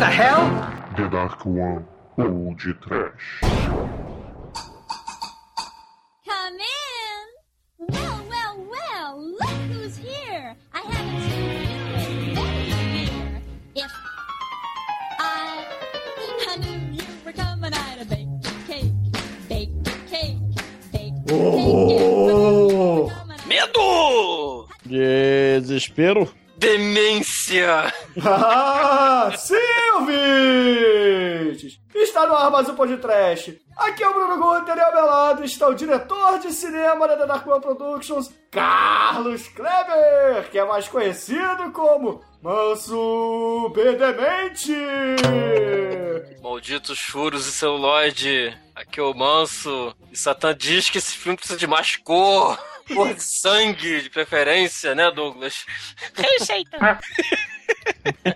the hell? The Dark One, ou de trash. Come in. Well, well, well. Look who's here. I haven't seen you in many years. If I, I knew you were coming, I'd have baked a cake, baked a cake, baked a Oh! cake. Medo! Desespero. Demência! Ah, sim, ouvintes! Está no ar mais um podcast. Aqui é o Bruno Guter e ao meu lado está o diretor de cinema da The Dark One Productions, Carlos Kleber, que é mais conhecido como Manso Bedemente. Malditos furos e celuloide. Aqui é o Manso. E Satã diz que esse filme precisa de mais cor. Cor de sangue, de preferência, né, Douglas? Receita.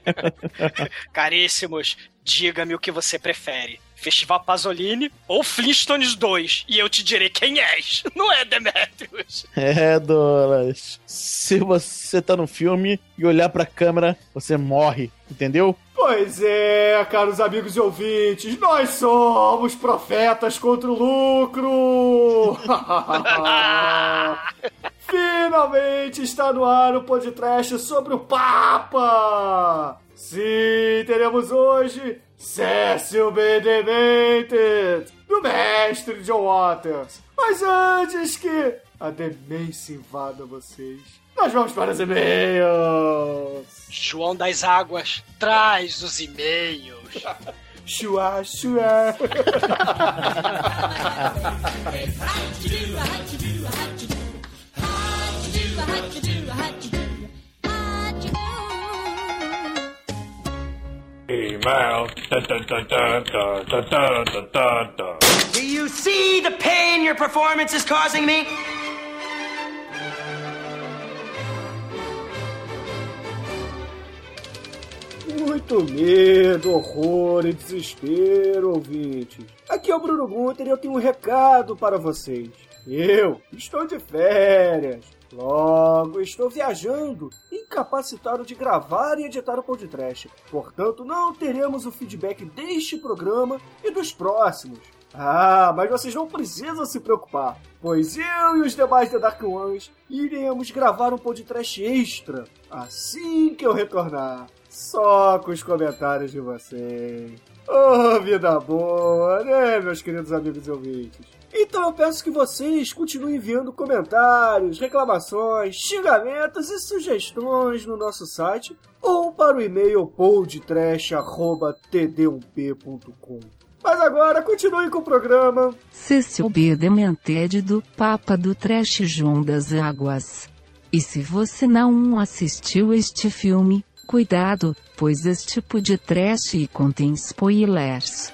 Caríssimos, diga-me o que você prefere. Festival Pasolini ou Flintstones 2? E eu te direi quem és. Não é, Demetrius? É, Douglas. Se você tá no filme e olhar pra câmera, você morre, entendeu? Pois é, caros amigos e ouvintes, nós somos profetas contra o lucro! Finalmente está no ar o podcast sobre o Papa! Sim, teremos hoje Cécio Bedemented, do mestre John Waters. Mas antes que a demência invada vocês, nós vamos para os e-mails. João das Águas, traz os e-mails. Chua, chua. Email. Do you see the pain your performance is causing me? Muito medo, horror e desespero, ouvintes. Aqui é o Bruno Gunter e eu tenho um recado para vocês. Eu estou de férias. Logo, estou viajando, incapacitado de gravar e editar o podcast. Portanto, não teremos o feedback deste programa e dos próximos. Ah, mas vocês não precisam se preocupar, pois eu e os demais The Dark Ones iremos gravar um podcast extra assim que eu retornar. Só com os comentários de vocês. Oh, vida boa, né, meus queridos amigos e ouvintes? Então eu peço que vocês continuem enviando comentários, reclamações, xingamentos e sugestões no nosso site ou para o e-mail podtrash.td1p.com. Mas agora continue com o programa. Cecil B. Demented do Papa do Trash João das Águas. E se você não assistiu este filme, cuidado, pois este tipo de trash contém spoilers.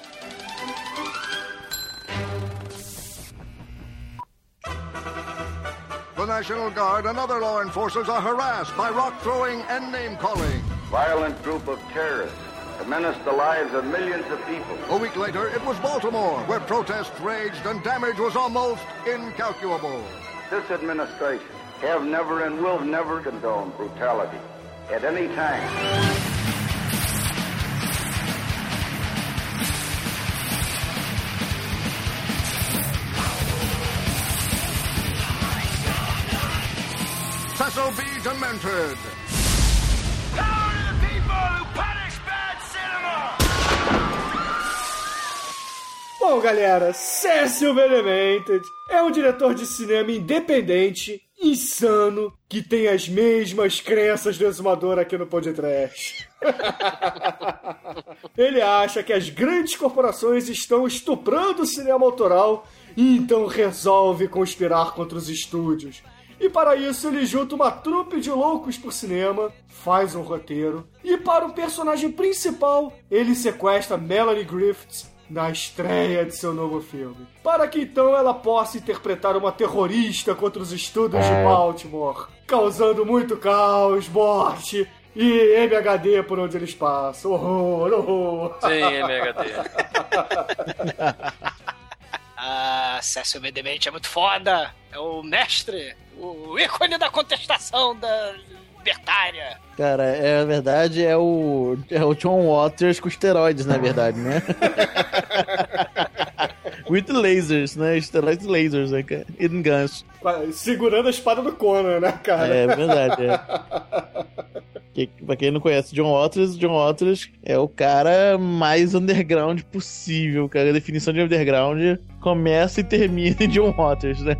The National Guard and other law enforcers are harassed by rock throwing and name calling. Violent group of terrorists to menace the lives of millions of people. A week later, it was Baltimore, where protests raged and damage was almost incalculable. This administration have never and will never condone brutality at any time. Cecil B. Demented. Down to people who punish bad cinema! Bom, galera, Cecil B. Demented é um diretor de cinema independente insano, que tem as mesmas crenças do exumador aqui no podcast. Ele acha que as grandes corporações estão estuprando o cinema autoral e então resolve conspirar contra os estúdios. E para isso ele junta uma trupe de loucos por cinema, faz um roteiro, e para o personagem principal, ele sequestra Melanie Griffiths na estreia de seu novo filme. Para que então ela possa interpretar uma terrorista contra os estúdios de Baltimore, causando muito caos, morte e MHD por onde eles passam. Horror, horror. Sim, MHD. Ah, Cécio Bedemente é muito foda. É o mestre, o ícone da contestação da libertária. Cara, é, a verdade é o, é o John Waters com esteroides, na verdade, né? With lasers, né? Esteroides lasers, né? cara? Guns. Segurando a espada do Conan, né, cara? É verdade, é. Que, pra quem não conhece John Waters, John Waters é o cara mais underground possível, cara. A definição de underground começa e termina em John Waters, né?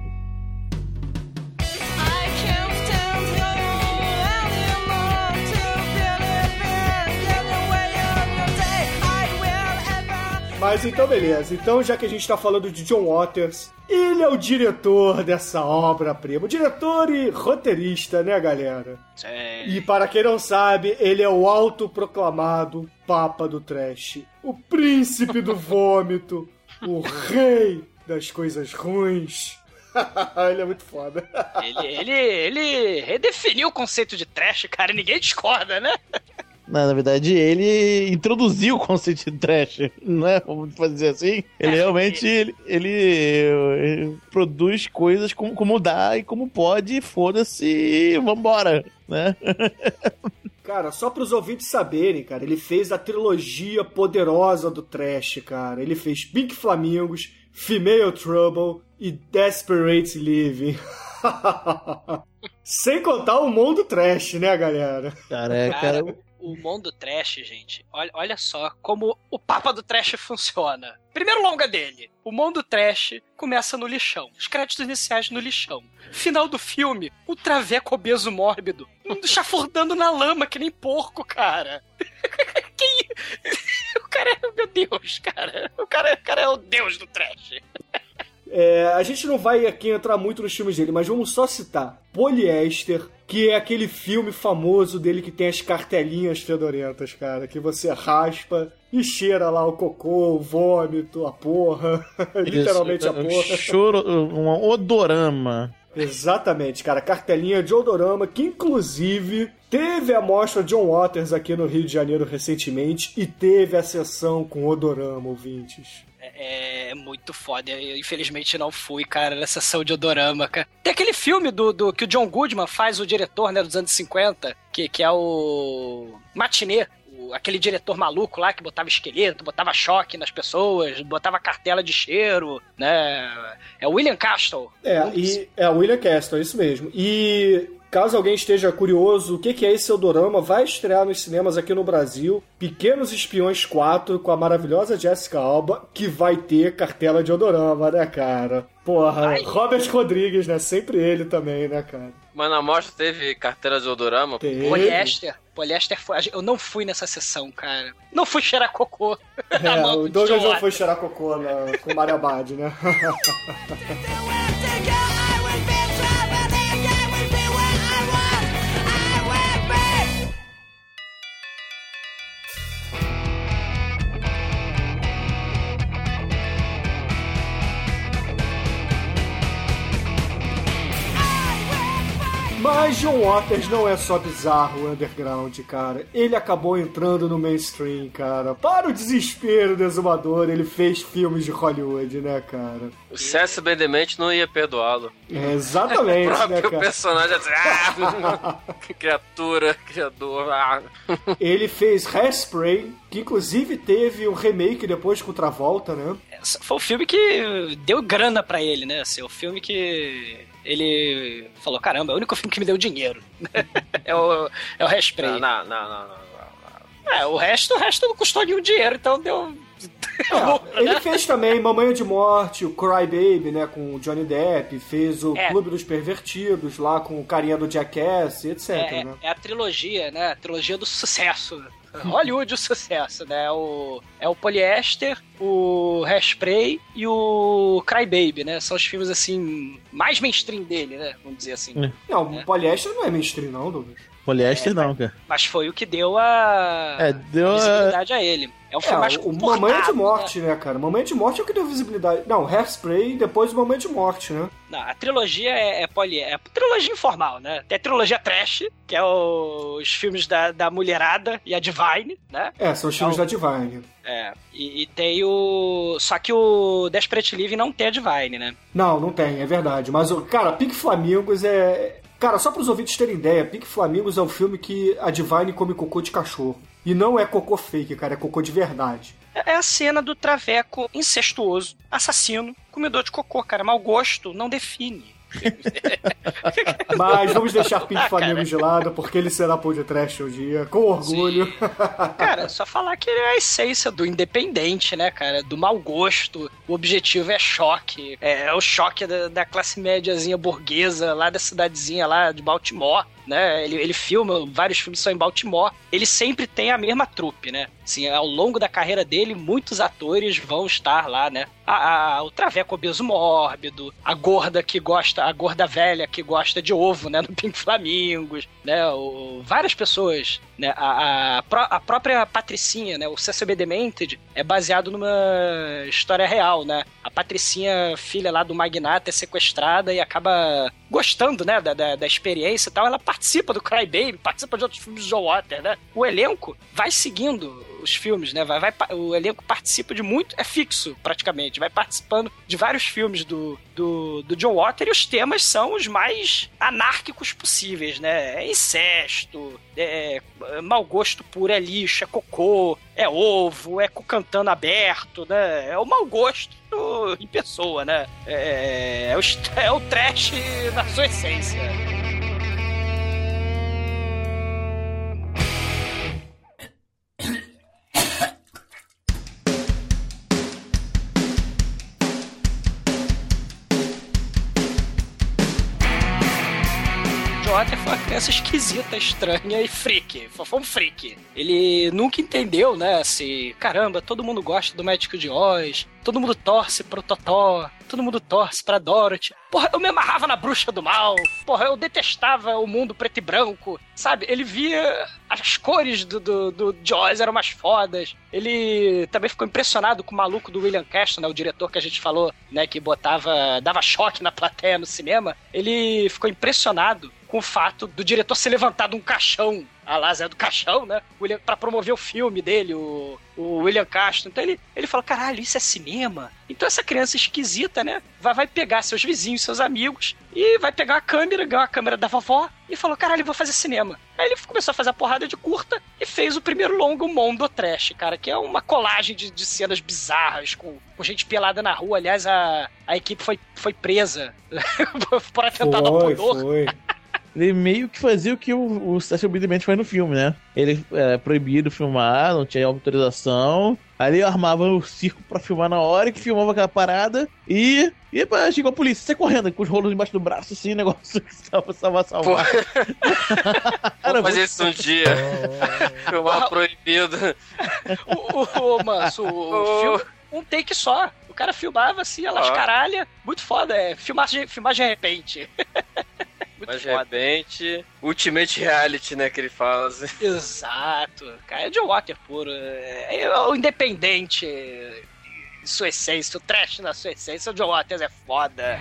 Mas então, beleza. Então, já que a gente tá falando de John Waters, ele é o diretor dessa obra-prima. Diretor e roteirista, né, galera? Sim. E para quem não sabe, ele é o autoproclamado Papa do Trash. O príncipe do vômito. o rei das coisas ruins. ele é muito foda. Ele, ele, ele redefiniu o conceito de trash, cara, ninguém discorda, né? Não, na verdade, ele introduziu o conceito de trash, não é? Vamos dizer assim. Ele realmente ele, ele, ele produz coisas como, como dá e como pode, foda-se e vambora, né? Cara, só para os ouvintes saberem, cara, ele fez a trilogia poderosa do trash, cara. Ele fez Pink Flamingos, Female Trouble e Desperate Living. Sem contar o mundo trash, né, galera? Cara, é, Cara, cara. O mundo trash, gente, olha, olha só como o Papa do Trash funciona. Primeiro longa dele. O mundo trash começa no lixão. Os créditos iniciais no lixão. Final do filme, o traveco obeso mórbido. Chafurdando na lama, que nem porco, cara. O cara é. Meu Deus, cara. O cara, o cara é o deus do trash. É, a gente não vai aqui entrar muito nos filmes dele, mas vamos só citar Poliéster, que é aquele filme famoso dele que tem as cartelinhas fedorentas, cara, que você raspa e cheira lá o cocô, o vômito, a porra, literalmente a Isso, porra. Choro, um odorama. Exatamente, cara, cartelinha de odorama, que inclusive teve a mostra John Waters aqui no Rio de Janeiro recentemente e teve a sessão com odorama, ouvintes. É, é muito foda. Eu, infelizmente, não fui, cara, na sessão de Odorama, cara. Tem aquele filme do, do que o John Goodman faz, o diretor, né, dos anos 50, que, que é o Matinê. Aquele diretor maluco lá que botava esqueleto, botava choque nas pessoas, botava cartela de cheiro, né? É William Castle. É, e é William Castle, é isso mesmo. E caso alguém esteja curioso, o que que é esse Odorama, vai estrear nos cinemas aqui no Brasil, Pequenos Espiões 4, com a maravilhosa Jessica Alba, que vai ter cartela de Odorama, né, cara? Porra, Robert Rodrigues, né? Sempre ele também, né, cara? Mas na mostra teve carteira de odorama? Teve. Poliéster. Poliéster foi. Eu não fui nessa sessão, cara. Não fui cheirar cocô. Na É, o do Douglas não foi cheirar cocô na, com o Mario Abad, né? Mas John Waters não é só bizarro underground, cara. Ele acabou entrando no mainstream, cara. Para o desespero do exumador, ele fez filmes de Hollywood, né, cara? O César Bendemente não ia perdoá-lo. É, exatamente, o próprio né, cara? personagem assim, ah, que criatura, criador. Ah. Ele fez Hairspray, que inclusive teve um remake depois com Travolta, né? Foi o filme que deu grana pra ele, né? Assim, o filme que ele falou: caramba, é o único filme que me deu dinheiro. é o, é o Hairspray. Não, não, não, não, não. É, o resto, o resto não custou nenhum dinheiro, então deu. É, ele fez também Mamãe de Morte, o Cry Baby, né, com o Johnny Depp, fez o É. Clube dos Pervertidos, lá com o carinha do Jackass, etc, É, né? é a trilogia, né? A trilogia do sucesso. Hollywood o sucesso, né? O, é o Polyester, o Hairspray e o Cry Baby, né? São os filmes, assim, mais mainstream dele, né? Vamos dizer assim. Não, o Poliéster não é mainstream, não, Douglas. Poliéster não, cara. Mas foi o que deu a É, deu a- visibilidade a ele. É um filme mais o Mamãe de comportado, Morte, né? cara? Mamãe de Morte é o que deu visibilidade. Não, Hairspray e depois o Mamãe de Morte, né? Não, a trilogia é, é poli, é trilogia informal, né? Tem a trilogia trash, que é os filmes da, da mulherada e a Divine, né? É, são os filmes Então- da Divine. É, e, e tem o. Só que o Desperate Living não tem a Divine, né? Não, não tem, é verdade. Mas, o cara, Pink Flamingos é... Cara, só pros ouvintes terem ideia, Pink Flamingos é o filme que a Divine come cocô de cachorro. E não é cocô fake, cara, é cocô de verdade. É a cena do traveco incestuoso, assassino, comedor de cocô, cara. Mau gosto não define. Mas vamos deixar Pink Ah, Flamingos cara. de lado, porque ele será trash um dia, com orgulho. Cara, só falar que ele é a essência do independente, né, cara? Do mau gosto. O objetivo é choque. É, é o choque da, da classe médiazinha burguesa lá da cidadezinha lá de Baltimore. Né? Ele, ele filma, vários filmes são em Baltimore. Ele sempre tem a mesma trupe, né? Assim, ao longo da carreira dele, muitos atores vão estar lá, né? A, a- o Traveco obeso mórbido, a gorda que gosta, a gorda velha que gosta de ovo, né? No Pink Flamingos, né? O, várias pessoas, né? A, a, a própria Patricinha, né? O CCB Demented é baseado numa história real, né? A Patricinha, filha lá do magnata, é sequestrada e acaba gostando, né? Da, da, da experiência e tal. Ela participa do Cry Baby, participa de outros filmes de Joe Water, né? O elenco vai seguindo os filmes, né? Vai, vai, o elenco participa de muito, é fixo praticamente, vai participando de vários filmes do, do, do John Water e os temas são os mais anárquicos possíveis, né? É incesto, é, é mau gosto puro, é lixo, é cocô, é ovo, é cantando aberto, né? É o mau gosto em pessoa, né? É, é, o, é o trash na sua essência. Criança esquisita, estranha e freak. Foi um freak. Ele nunca entendeu, né? Se, caramba, todo mundo gosta do Médico de Oz, todo mundo torce pro Totó, todo mundo torce pra Dorothy. Porra, eu me amarrava na bruxa do mal. Porra, eu detestava o mundo preto e branco. Sabe? Ele via as cores do, do, do Oz eram mais fodas. Ele também ficou impressionado com o maluco do William Castle, né? O diretor que a gente falou, né? Que botava, dava choque na plateia no cinema. Ele ficou impressionado com o fato do diretor ser levantado um caixão, a Lázaro do caixão, né? Pra promover o filme dele, o, o William Castro. Então ele, ele falou: caralho, isso é cinema? Então essa criança esquisita, né? Vai, vai pegar seus vizinhos, seus amigos, e vai pegar a câmera, ganhou a câmera da vovó, e falou: caralho, vou fazer cinema. Aí ele começou a fazer a porrada de curta e fez o primeiro longo Mondo Trash, cara, que é uma colagem de, de cenas bizarras, com, com gente pelada na rua. Aliás, a, a equipe foi, foi presa por atentado ao Foi, pudor. foi. Ele meio que fazia o que o, o Sérgio Obediamente faz no filme, né? Ele era proibido filmar, não tinha autorização. Ele armava o circo pra filmar na hora e que filmava aquela parada. E. E pá, chegou a polícia, sai correndo com os rolos embaixo do braço, assim, negócio que salva, salva, salvar. Vamos fazer isso um dia. Filmar proibido. o, o, o Manso, o, o filme, um take só. O cara filmava assim, elas Ó. caralha. Muito foda, é. Filmagem, filmagem de repente. Mas de foda. repente, Ultimate Reality, né, que ele fala. assim. Exato. Cara, é de Water puro. É, é o independente em sua essência, o trash na sua essência. O John Waters é foda.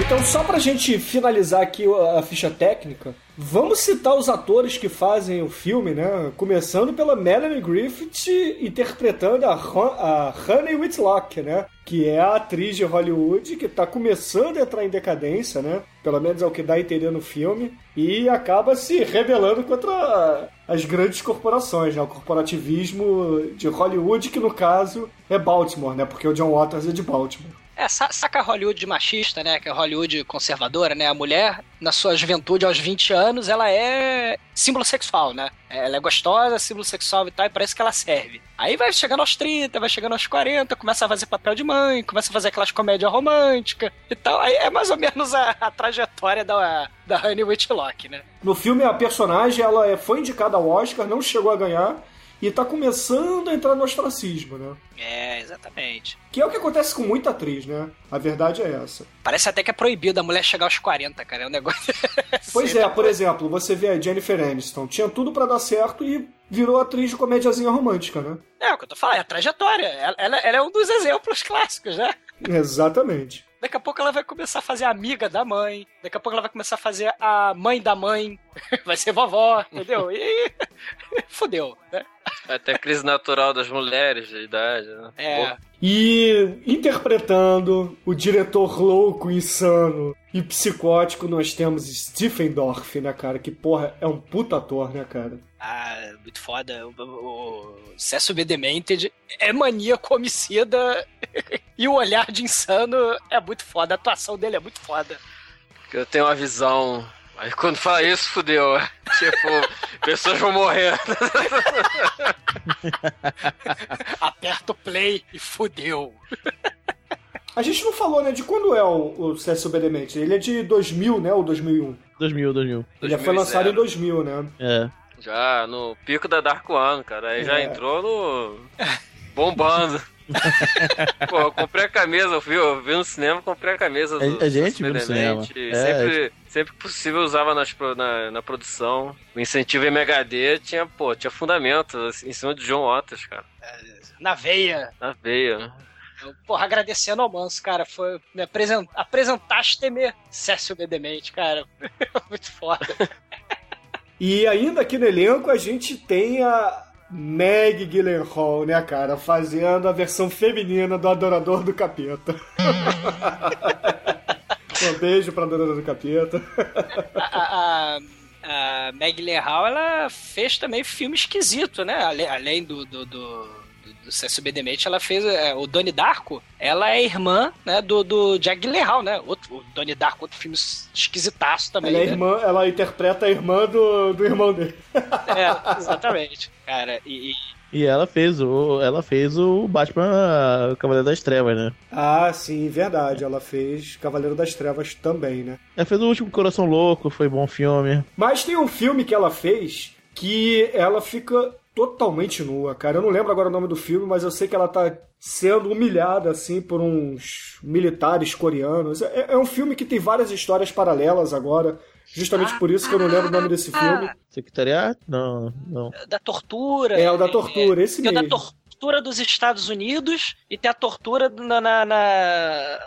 Então, só pra gente finalizar aqui a ficha técnica, vamos citar os atores que fazem o filme, né? Começando pela Melanie Griffith interpretando a, Hon- a Honey Whitlock, né? Que é a atriz de Hollywood que tá começando a entrar em decadência, né? Pelo menos é o que dá a entender no filme. E acaba se rebelando contra as grandes corporações, né? O corporativismo de Hollywood, que no caso é Baltimore, né? Porque o John Waters é de Baltimore. É, sa- saca a Hollywood machista, né? Que é a Hollywood conservadora, né? A mulher, na sua juventude, aos 20 anos, ela é símbolo sexual, né? Ela é gostosa, símbolo sexual e tal, e parece que ela serve. Aí vai chegando aos 30, vai chegando aos 40, começa a fazer papel de mãe, começa a fazer aquelas comédias românticas e tal. Aí é mais ou menos a, a trajetória da, da Honey Whitlock, né? No filme, a personagem ela é- foi indicada ao Oscar, não chegou a ganhar, e tá começando a entrar no ostracismo, né? É, exatamente. Que é o que acontece com muita atriz, né? A verdade é essa. Parece até que é proibido a mulher chegar aos 40, cara. É um negócio. Pois é, por exemplo, você vê a Jennifer Aniston, tinha tudo pra dar certo e virou atriz de comédiazinha romântica, né? É o que eu tô falando, é a trajetória. Ela, ela- ela é um dos exemplos clássicos, né? Exatamente. Daqui a pouco ela vai começar a fazer a amiga da mãe. Daqui a pouco ela vai começar a fazer a mãe da mãe. Vai ser vovó, entendeu? E fudeu, né? Até crise natural das mulheres de idade, né? É. E interpretando o diretor louco, insano e psicótico, nós temos Stephen Dorff, né, cara? Que porra, é um puta ator, né, cara? Ah, muito foda. O, o, o Cesso B. Demented é maníaco homicida e o olhar de insano é muito foda. A atuação dele é muito foda. Eu tenho uma visão. Aí quando fala isso, fudeu. Tipo, pessoas vão morrer. Aperta o play e fudeu. A gente não falou, né, de quando é o, o Cécio Bedemente. Ele é de 2000, né, ou 2001? 2000, 2000. Ele foi lançado em 2000, né? É. Já no pico da Dark One, cara. Aí já É. entrou no. bombando. Pô, eu comprei a camisa, eu vi, eu vi no cinema, comprei a camisa do A- a gente Benemente. cinema. É, Sempre, sempre que possível eu usava nas, na, na produção. O incentivo MHD tinha, pô, tinha fundamento assim, em cima de John Waters, cara. Na veia. Na veia. Eu, porra, agradecendo ao Manso, cara. Foi me apresent... apresentaste-me Cécio B. Demente, cara. muito foda. E ainda aqui no elenco a gente tem a Meg Gyllenhaal, né, cara? Fazendo a versão feminina do Adorador do Capeta. um beijo pra Adorador do Capeta. a, a, a Meg Gyllenhaal, ela fez também filme esquisito, né? Além do, do, do, do, do Cécio B. Demente, ela fez é, o Donnie Darko. Ela é irmã né, do, do Jack Gyllenhaal, né? Outro, o Donnie Darko, outro filme esquisitaço também, Ela, é né? irmã, ela interpreta a irmã do, do irmão dele. É, exatamente. Cara, e, e- E ela fez o, ela fez o Batman o Cavaleiro das Trevas, né? Ah, sim, verdade. Ela fez Cavaleiro das Trevas também, né? Ela fez o último Coração Louco, foi bom filme. Mas tem um filme que ela fez que ela fica totalmente nua, cara. Eu não lembro agora o nome do filme, mas eu sei que ela tá sendo humilhada, assim, por uns militares coreanos. É, é um filme que tem várias histórias paralelas agora. Justamente por isso que eu não lembro o nome desse filme. Secretariado? Não, não. da tortura. É o da tortura, esse tem o da mesmo. tortura dos Estados Unidos e tem a tortura na. na, na-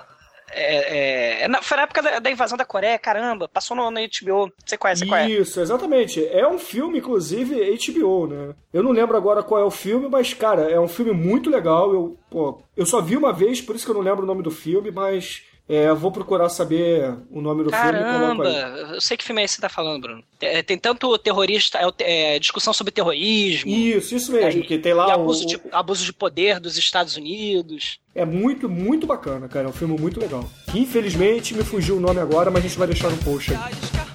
é, é, na- foi na época da, da invasão da Coreia, caramba, passou no, na HBO. Você conhece qual é? Isso, exatamente. É um filme, inclusive, HBO, né? Eu não lembro agora qual é o filme, mas, cara, é um filme muito legal. Eu, pô, eu só vi uma vez, por isso que eu não lembro o nome do filme, mas é, eu vou procurar saber o nome do filme e coloco Caramba, aí. eu sei que filme é esse que você tá falando, Bruno. Tem, tem tanto terrorista, é, é, discussão sobre terrorismo. Isso, isso mesmo, que tem lá e o- abuso, de, abuso de poder dos Estados Unidos. É muito, muito bacana, cara. É um filme muito legal. Que, infelizmente me fugiu o nome agora, mas a gente vai deixar no post aí.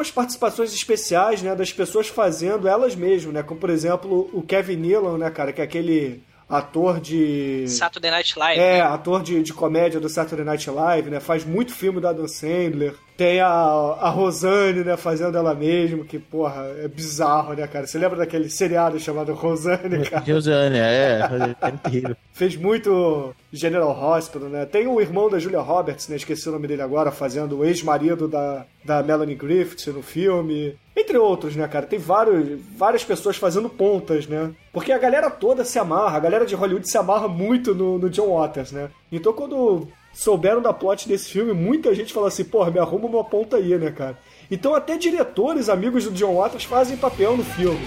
Algumas participações especiais, né, das pessoas fazendo elas mesmas, né? Como, por exemplo, o Kevin Nealon, né, cara, que é aquele ator de... Saturday Night Live. É, né? ator de, de comédia do Saturday Night Live, né? Faz muito filme do Adam Sandler. Tem a, a Rosane, né? Fazendo ela mesma, que, porra, é bizarro, né, cara? Você lembra daquele seriado chamado Rosane, cara? Rosane, é, é terrível. Fez muito General Hospital, né? Tem o irmão da Julia Roberts, né? Esqueci o nome dele agora, fazendo o ex-marido da, da Melanie Griffith no filme. Entre outros, né, cara? Tem vários, várias pessoas fazendo pontas, né? Porque a galera toda se amarra, a galera de Hollywood se amarra muito no, no John Waters, né? Então quando souberam da plot desse filme, muita gente fala assim, porra, me arruma uma ponta aí, né, cara? Então até diretores, amigos do John Waters, fazem papel no filme.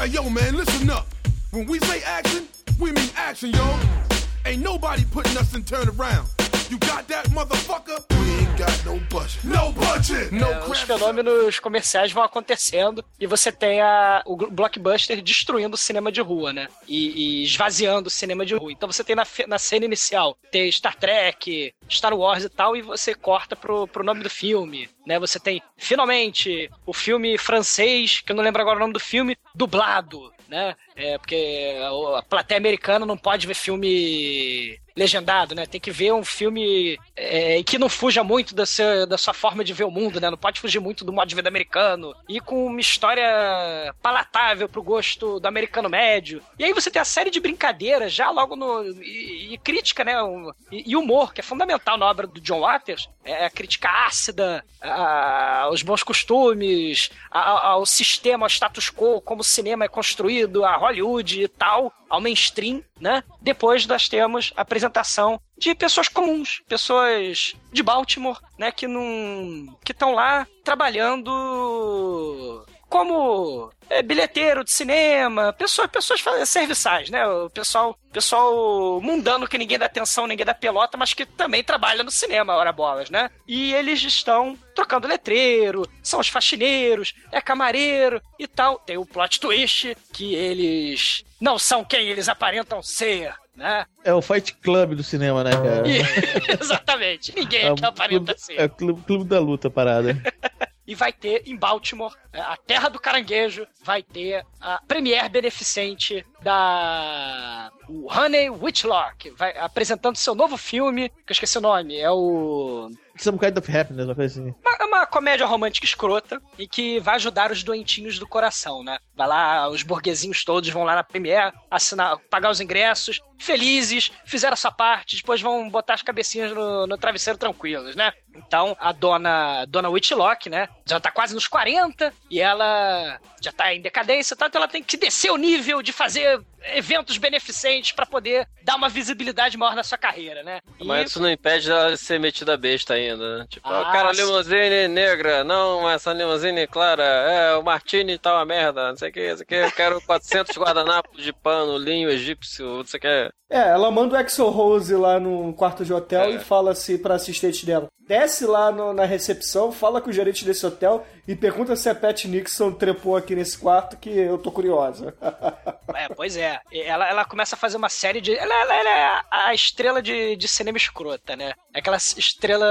Hey, yo, man, listen up. When we say action, we mean action, yo. Ain't nobody putting us in turnaround. You got that, motherfucker? We ain't got no budget. No budget! No É, os fenômenos comerciais vão acontecendo e você tem a, o blockbuster destruindo o cinema de rua, né? E, e esvaziando o cinema de rua. Então você tem na, na cena inicial, tem Star Trek, Star Wars e tal, e você corta pro, pro nome do filme, né? Você tem, finalmente, o filme francês, que eu não lembro agora o nome do filme, dublado, né? É, porque a plateia americana não pode ver filme legendado, né? Tem que ver um filme é, que não fuja muito da sua, da sua forma de ver o mundo, né? Não pode fugir muito do modo de vida americano. E com uma história palatável pro gosto do americano médio. E aí você tem a série de brincadeiras já logo no... E, e crítica, né? Um, e, e, humor, que é fundamental na obra do John Waters. É a crítica ácida a, aos bons costumes, a, ao sistema, ao status quo, como o cinema é construído, a Hollywood e tal ao mainstream, né? Depois nós temos a apresentação de pessoas comuns, pessoas de Baltimore, né, que não que estão lá trabalhando como é, bilheteiro de cinema, pessoas, pessoas serviçais, né? O pessoal, pessoal mundano que ninguém dá atenção, ninguém dá pelota, mas que também trabalha no cinema, hora bolas, né? E eles estão trocando letreiro, são os faxineiros, é camareiro e tal. Tem o plot twist que eles não são quem eles aparentam ser. Né? É o Fight Club do cinema, né, cara? Exatamente. Ninguém é, aparenta clube, ser. É o clube, clube da luta, parada. e vai ter em Baltimore, é, a terra do caranguejo, vai ter a premiere beneficente da o Honey Whitlock, vai apresentando seu novo filme, que eu esqueci o nome, é o Some Kind of Happiness, uma coisa assim. Uma, uma comédia romântica escrota e que vai ajudar os doentinhos do coração, né? Vai lá, os burguesinhos todos vão lá na Premiere, assinar, pagar os ingressos, felizes, fizeram a sua parte, depois vão botar as cabecinhas no, no travesseiro tranquilos, né? Então, a dona, dona Whitlock, né? Já tá quase nos 40 e ela já tá em decadência, tá? então ela tem que descer o nível de fazer eventos beneficentes para poder dar uma visibilidade maior na sua carreira, né? Mas E- isso não impede ela de ser metida besta ainda, né? Tipo, Ah, ah, cara, sim. limusine negra, não, essa limusine clara, é, o Martini tá uma merda, não sei o que, não sei o que, eu quero 400 guardanapos de pano, linho egípcio, não sei o que. É, ela manda o Axel Rose lá no quarto de hotel É. e fala assim pra assistente dela: desce lá no- na recepção, fala com o gerente desse hotel e pergunta se a Pat Nixon trepou aqui nesse quarto que eu tô curiosa. É, pois é. Ela, ela começa a fazer uma série de. Ela, ela- ela é a- estrela de, de cinema escrota, né? É Aquela estrela.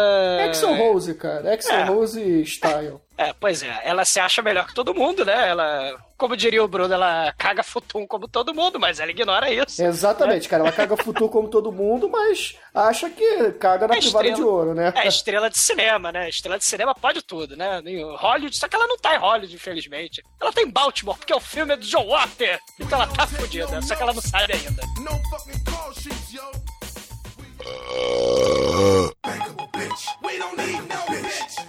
Axel Rose, cara. Axel É. Rose style. É, pois é. Ela se acha melhor que todo mundo, né? Ela, como diria o Bruno, ela caga futum como todo mundo, mas ela ignora isso. Exatamente, cara. Ela caga futuro como todo mundo, mas acha que caga na É privada estrela. de ouro, né? É, estrela de cinema, né? Estrela de cinema pode tudo, né? Hollywood, só que ela não tá em Hollywood, infelizmente. Ela tá em Baltimore, porque o filme é do John Water. Então ela tá fodida, só que ela não sabe ainda. No fucking call sheets, yo. Bankable bitch. We don't need no bitch.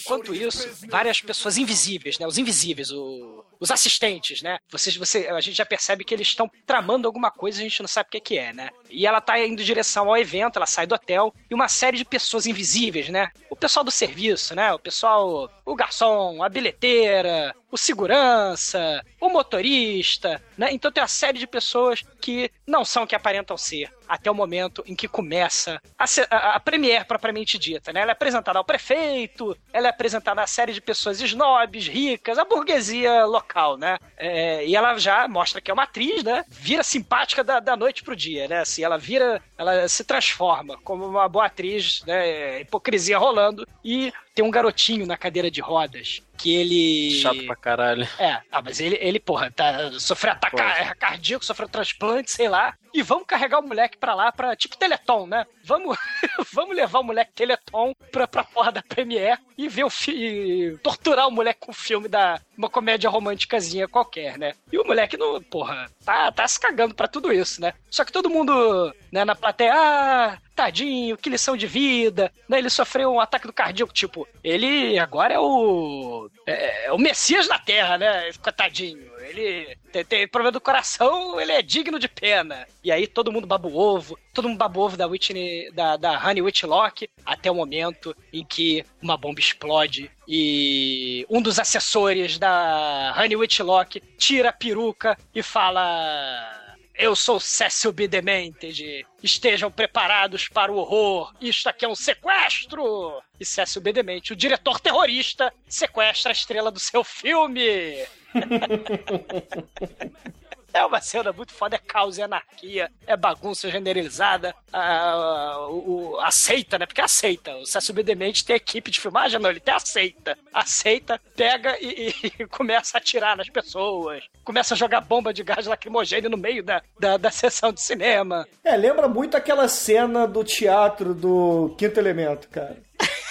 Enquanto isso, várias pessoas invisíveis, né? Os invisíveis, o- os assistentes, né? Vocês, você, a gente já percebe que eles estão tramando alguma coisa, a gente não sabe o que, que é, né? E ela tá indo em direção ao evento, ela sai do hotel, e uma série de pessoas invisíveis, né? O pessoal do serviço, né? O pessoal, o garçom, a bilheteira, o segurança, o motorista, né? Então tem uma série de pessoas que não são o que aparentam ser até o momento em que começa a, a, a premiere propriamente dita, né? Ela é apresentada ao prefeito, ela é apresentada a série de pessoas snobs, ricas, a burguesia local, né? É, e ela já mostra que é uma atriz, né? Vira simpática da, da noite pro dia, né? Assim, ela vira, ela se transforma como uma boa atriz, né? Hipocrisia rolando e tem um garotinho na cadeira de rodas que ele Chato pra caralho. é, ah, mas ele, ele porra, tá, sofreu ataque cardíaco, sofreu transplante, sei lá. E vamos carregar o moleque pra lá, pra, tipo Teleton, né? Vamos, vamos levar o moleque Teleton pra, pra porra da Premiere e ver o fi torturar o moleque com o filme da uma comédia românticazinha qualquer, né? E o moleque, não, porra, tá, tá se cagando pra tudo isso, né? Só que todo mundo, né, na plateia, ah, tadinho, que lição de vida, né? Ele sofreu um ataque do cardíaco, tipo, ele agora é o. É, é o Messias da Terra, né? Coitadinho. Ele tem, tem problema do coração, ele é digno de pena. E aí todo mundo baba o ovo, todo mundo baba o ovo da Whitney, da, da Honey Whitlock, até o momento em que uma bomba explode e um dos assessores da Honey Whitlock tira a peruca e fala. Eu sou Cecil B. Demented. Estejam preparados para o horror. Isto aqui é um sequestro. E Cecil B. Demented, o diretor terrorista, sequestra a estrela do seu filme. É uma cena muito foda, é caos, é anarquia, é bagunça generalizada. A, o, o- aceita, né? Porque aceita. O B. Demente tem equipe de filmagem, não, ele tem aceita. Aceita, pega e, e começa a atirar nas pessoas. Começa a jogar bomba de gás lacrimogêneo no meio da, da, da sessão de cinema. É, lembra muito aquela cena do teatro do Quinto Elemento, cara.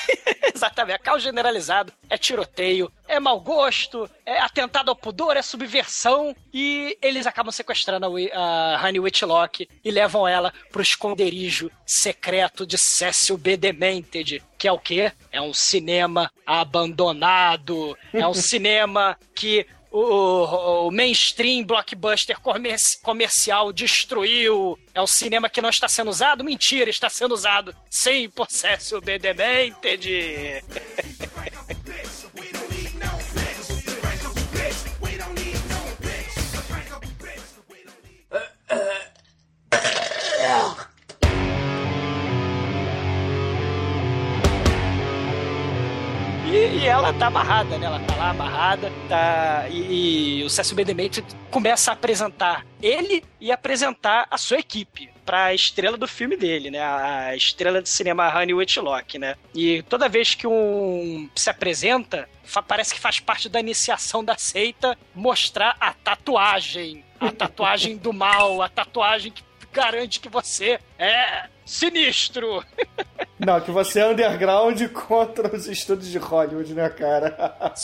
Exatamente, é caos generalizado, é tiroteio, é mau gosto, é atentado ao pudor, é subversão e eles acabam sequestrando a, a Honey Whitlock e levam ela pro esconderijo secreto de Cecil B. Demented, que é o quê? É um cinema abandonado, é um cinema que o, o mainstream blockbuster comer- comercial destruiu. É um cinema que não está sendo usado? Mentira, está sendo usado sem processo B. Demented. E, ela tá amarrada, né? Ela tá lá amarrada, tá. E, e o Cécio B. Demented começa a apresentar ele e apresentar a sua equipe pra estrela do filme dele, né? A estrela de cinema Honey Whitlock, né? E toda vez que um se apresenta, parece que faz parte da iniciação da seita mostrar a tatuagem. A tatuagem do mal, a tatuagem que garante que você é sinistro. Não, que você é underground contra os estúdios de Hollywood, né, cara?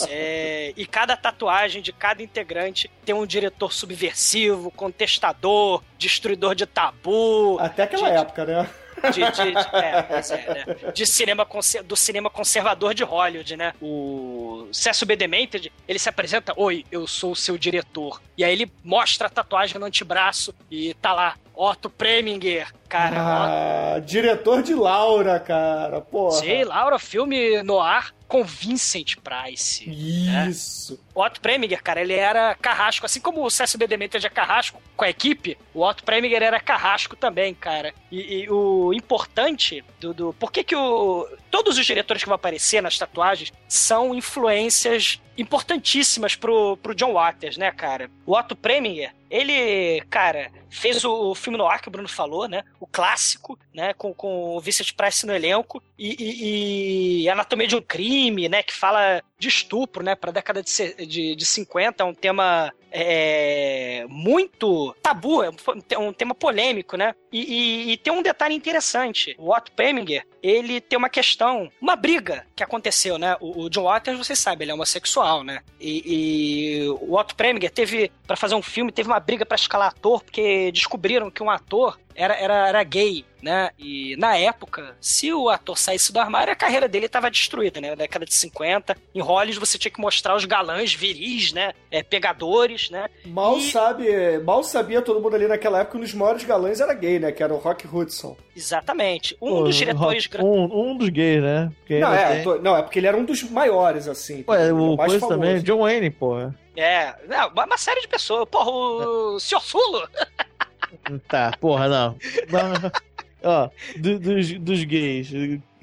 É, e cada tatuagem de cada integrante tem um diretor subversivo, contestador, destruidor de tabu. Até aquela de, época, né? De, de- de- é, pois é, né? De cinema do cinema conservador de Hollywood, né? O Cécio B. Demented, ele se apresenta, oi, eu sou o seu diretor. E aí ele mostra a tatuagem no antebraço e tá lá, Otto Preminger, cara. Ah, diretor de Laura, cara. Porra. Sim, Laura, filme no ar com Vincent Price. né? Isso. O Otto Preminger, cara, ele era carrasco. Assim como o Cécio B. Demented é carrasco com a equipe, o Otto Preminger era carrasco também, cara. E, e o importante do... do por que que o... Todos os diretores que vão aparecer nas tatuagens são influências importantíssimas pro, pro John Waters, né, cara? O Otto Preminger, ele, cara, fez o, filme no ar que o Bruno falou, né? O clássico, né? Com, com o Vincent Price no elenco. E, e- e Anatomia de um Crime, né? Que fala de estupro, né? Pra década de, de, de 50. É um tema é, muito tabu, é um- um tema polêmico, né? E, e- e tem um detalhe interessante. O Otto Preminger, ele tem uma questão, uma briga que aconteceu, né? O, o John Waters, vocês sabem, ele é homossexual, né? E, e o Otto Preminger teve, pra fazer um filme, teve uma briga pra escalar ator, porque descobriram que um ator era, era, era gay, né? E na época, se o ator saísse do armário, a carreira dele estava destruída, né? Na década de 50, em Hollywood você tinha que mostrar os galãs viris, né? É, pegadores, né? Mal E- sabe, mal sabia todo mundo ali naquela época que um dos maiores galãs era gay, né? Que era o Rock Hudson. Exatamente. Um Pô, dos diretores... gra- Um, um dos gays, né? Porque Não, ainda é, não, é porque ele era um dos maiores, assim. Ué, Ele é o mais coisa famoso. também, John Wayne, porra. É, não, uma série de pessoas. Porra, o Sr. Sulo... Tá, porra, não. Não. Ó, do- dos, dos gays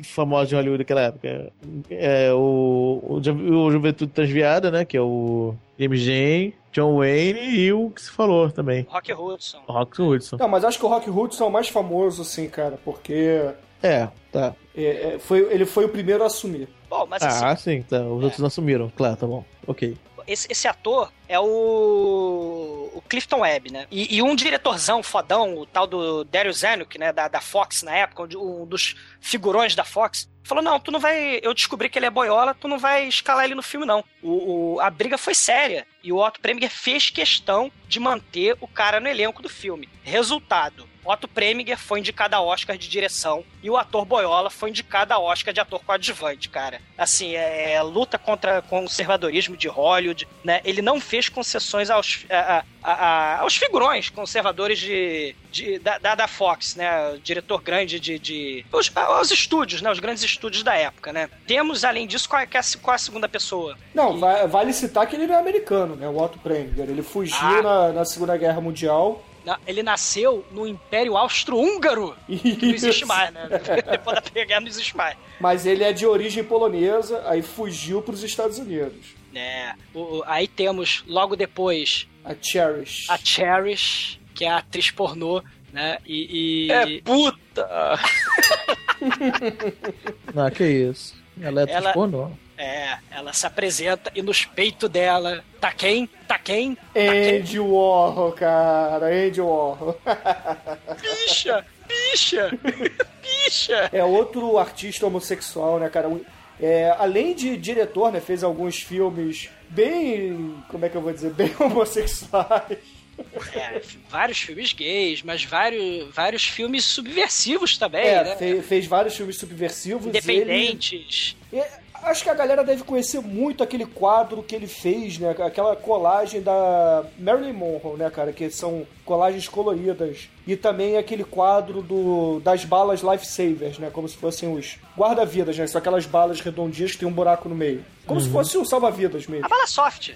famosos de Hollywood daquela época. É o, o, o Juventude Transviada, né? Que é o James Jane, John Wayne e o que se falou também. Rock Hudson. Rock Hudson. Não, mas acho que o Rock Hudson é o mais famoso, assim, cara, porque É, tá. é, é, foi, ele foi o primeiro a assumir. Bom, mas Ah, assim, sim, tá. Os outros não assumiram. Claro, tá bom. Ok. esse, esse ator é o, o Clifton Webb, né? E, e um diretorzão fodão, o tal do Dario Zanuck, né, da, da Fox na época, um, um dos figurões da Fox, falou, não, tu não vai... Eu descobri que ele é boiola, tu não vai escalar ele no filme, não. O, o- a briga foi séria. E o Otto Preminger fez questão de manter o cara no elenco do filme. Resultado. Otto Preminger foi indicado a Oscar de direção e o ator Boiola foi indicado a Oscar de ator coadjuvante, cara. Assim, é, luta contra o conservadorismo de Hollywood, né? Ele não fez concessões aos, a- a- a- aos figurões conservadores de, de- da, da, Fox, né? O diretor grande de... de os, aos estúdios, né? Os grandes estúdios da época, né? Temos, além disso, qual é, qual é a- é segunda pessoa? Não, va- vale citar que ele não é americano, né? O Otto Preminger. Ele fugiu Ah. na, na Segunda Guerra Mundial ele nasceu no Império Austro-Húngaro. Que não existe mais, né? Depois da pegar, não existe mais. Mas ele é de origem polonesa, aí fugiu pros Estados Unidos. É. O- o- aí temos, logo depois, A Cherish. a Cherish, que é a atriz pornô, né? E. e- É puta! Ah, que isso. Ela é atriz Ela- pornô. É, ela se apresenta e nos peitos dela tá quem? Tá quem? Andy Warhol, cara. Andy Warhol. Bicha! Bicha! Bicha! É outro artista homossexual, né, cara? É, além de diretor, né, fez alguns filmes bem, como é que eu vou dizer, bem homossexuais. É, vários filmes gays, mas vários, vários filmes subversivos também, É, né? fe- fez vários filmes subversivos. Independentes. Ele- É, acho que a galera deve conhecer muito aquele quadro que ele fez, né? Aquela colagem da Marilyn Monroe, né, cara? Que são colagens coloridas. E também aquele quadro do, das balas lifesavers, né? Como se fossem os guarda-vidas, né? São aquelas balas redondinhas que tem um buraco no meio. Como se fosse um salva-vidas mesmo. A bala soft.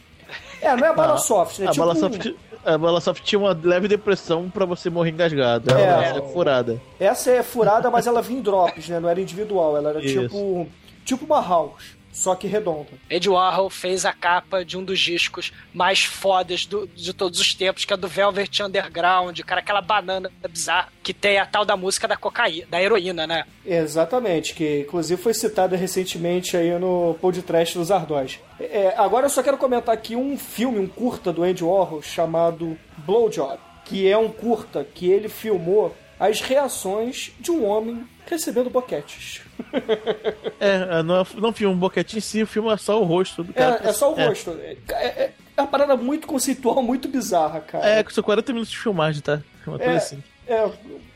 É, não é bala Ah, soft, né? A tipo bala um- soft, a bala soft tinha uma leve depressão pra você morrer engasgado. É. Ela é furada. Essa é furada, mas ela vinha em drops, né? Não era individual. Ela era Isso. tipo, tipo uma house, só que redonda. Ed Warhol fez a capa de um dos discos mais fodas do- de todos os tempos, que é do Velvet Underground, cara, aquela banana bizarra, que tem a tal da música da cocaína, da heroína, né? Exatamente, que inclusive foi citada recentemente aí no podcast dos Ardós. É, agora eu só quero comentar aqui um filme, um curta do Andy Warhol chamado Blowjob, que é um curta que ele filmou as reações de um homem recebendo boquetes. É, não, não filma um boquete em si, filma só o rosto do cara. É, é só o rosto. É, é- é uma parada muito conceitual, muito bizarra, cara. É, são 40 minutos de filmagem, tá? Uma coisa É, assim. É,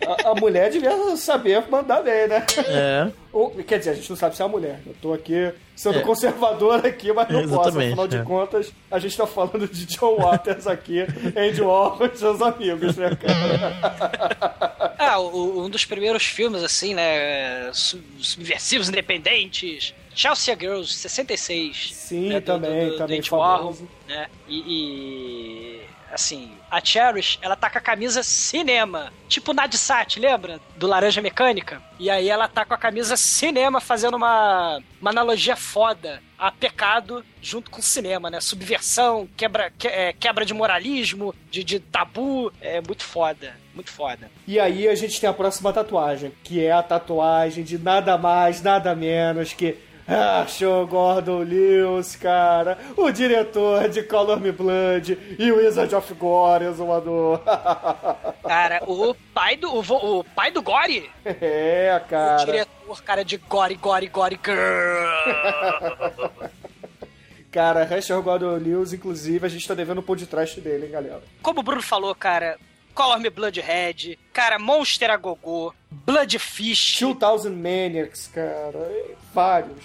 a, a mulher devia saber mandar bem, né? É. Ou, quer dizer, a gente não sabe se é a mulher. Eu tô aqui sendo É. conservador aqui, mas não posso. Exatamente, Afinal de é. contas, a gente tá falando de John Waters aqui, Andy Warhol e seus amigos, né, cara? Ah, o- um dos primeiros filmes, assim, né? su- Subversivos, independentes. Chelsea Girls, 66. Sim, né, do- também, do- do também Andy famoso. Warhol, né? E, e, assim, a Cherish, ela tá com a camisa cinema, tipo Nadsat, lembra? Do Laranja Mecânica. E aí ela tá com a camisa cinema fazendo uma, uma analogia foda a pecado junto com cinema, né? Subversão, quebra, que- é, quebra de moralismo, de, de tabu, é muito foda, muito foda. E aí a gente tem a próxima tatuagem, que é a tatuagem de nada mais, nada menos que Achou Gordon Lewis, cara, o diretor de Color Me Blood e Wizard of Gore, exumador. Cara, o pai do, o, o pai do Gore, É, o cara. diretor, cara, de Gore, Gore, Gore. Cara, Rachel Gordon Lewis, inclusive, a gente tá devendo um pôr de trás dele, hein, galera. Como o Bruno falou, cara, Color Me Bloodhead, cara, Monster a Gogô, Bloodfish. 2000 Maniacs, cara, e vários.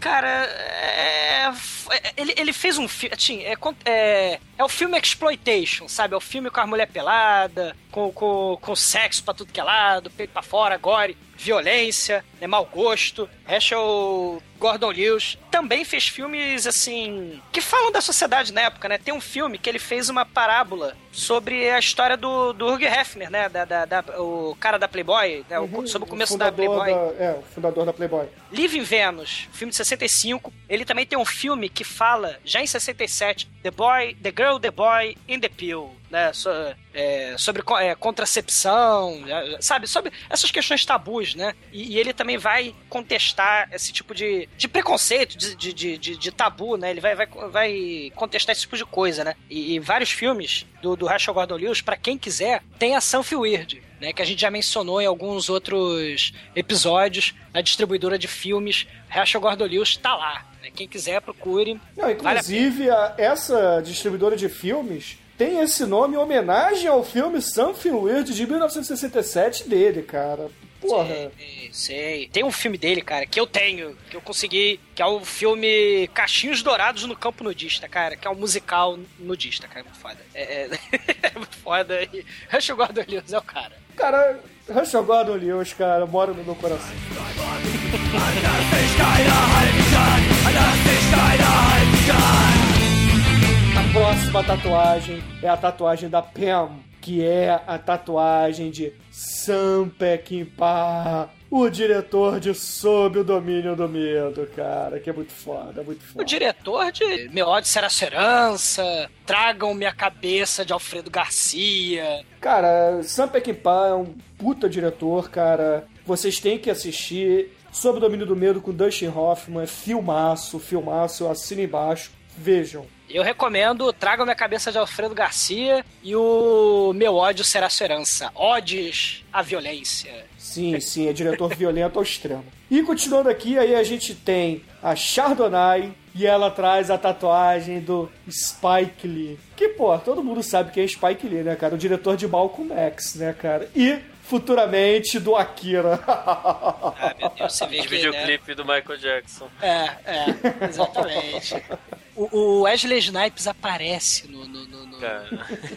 Cara, é, é- ele, ele fez um filme. Assim, é, é, é o filme Exploitation, sabe? É o filme com a mulher pelada, com, com, com sexo pra tudo que é lado, peito pra fora, gore, violência, né, mau gosto. Rachel Gordon Lewis também fez filmes, assim, que falam da sociedade na época, né? Tem um filme que ele fez uma parábola sobre a história do, do Hugh Hefner, né? Da, da- da- o cara da Playboy, né? O- sobre o começo da fundador Playboy. da- é, o fundador da Playboy. Live in Venus, filme de 65. Ele também tem um filme que fala, já em 67, The Boy, The Girl, The Boy in the Pill, né? So- é, sobre é, contracepção, é, sabe? Sobre essas questões tabus, né? E, e ele também vai contestar esse tipo de, de preconceito, de, de, de, de- tabu, né? Ele vai, vai, vai contestar esse tipo de coisa, né? E, e vários filmes do, do Rachel Gordon Lewis, pra quem quiser, tem a Something Weird, né, que a gente já mencionou em alguns outros episódios, na distribuidora de filmes, Rachel Gordon Lewis tá lá. né? Quem quiser, procure. Não, Vale a inclusive, a- essa distribuidora de filmes tem esse nome em homenagem ao filme Something Weird de 1967 dele, cara. Porra. Sei, sei. Tem um filme dele, cara, que eu tenho, que eu consegui, que é o filme Cachinhos Dourados no Campo Nudista, cara, que é um musical nudista, cara, é muito foda. É, é- é muito foda. E Rachel Gordon Lewis é o cara. Cara, Rachel Gordon Lewis, cara, mora no meu coração. A próxima tatuagem é a tatuagem da Pam, que é a tatuagem de Sam Peckinpah, o diretor de Sob o Domínio do Medo, cara, que é muito foda, muito foda. O diretor de Meu ódio será serança, Tragam minha cabeça de Alfredo Garcia. Cara, Sam Peckinpah é um puta diretor, cara. Vocês têm que assistir. Sob o Domínio do Medo com Dustin Hoffman, é filmaço, filmaço, eu assino embaixo. Vejam. Eu recomendo Tragam minha cabeça de Alfredo Garcia e o Meu ódio será sua herança. Odes à violência. Sim, sim, é diretor violento ao extremo. E continuando aqui, aí a gente tem a Chardonnay e ela traz a tatuagem do Spike Lee. Que, pô, todo mundo sabe quem é Spike Lee, né, cara? O diretor de Malcolm X, né, cara? E futuramente do Akira. Ah, meu Deus, você vê que, videoclipe do Michael Jackson. né? É, é, exatamente. O, o Wesley Snipes aparece no, no, no- no-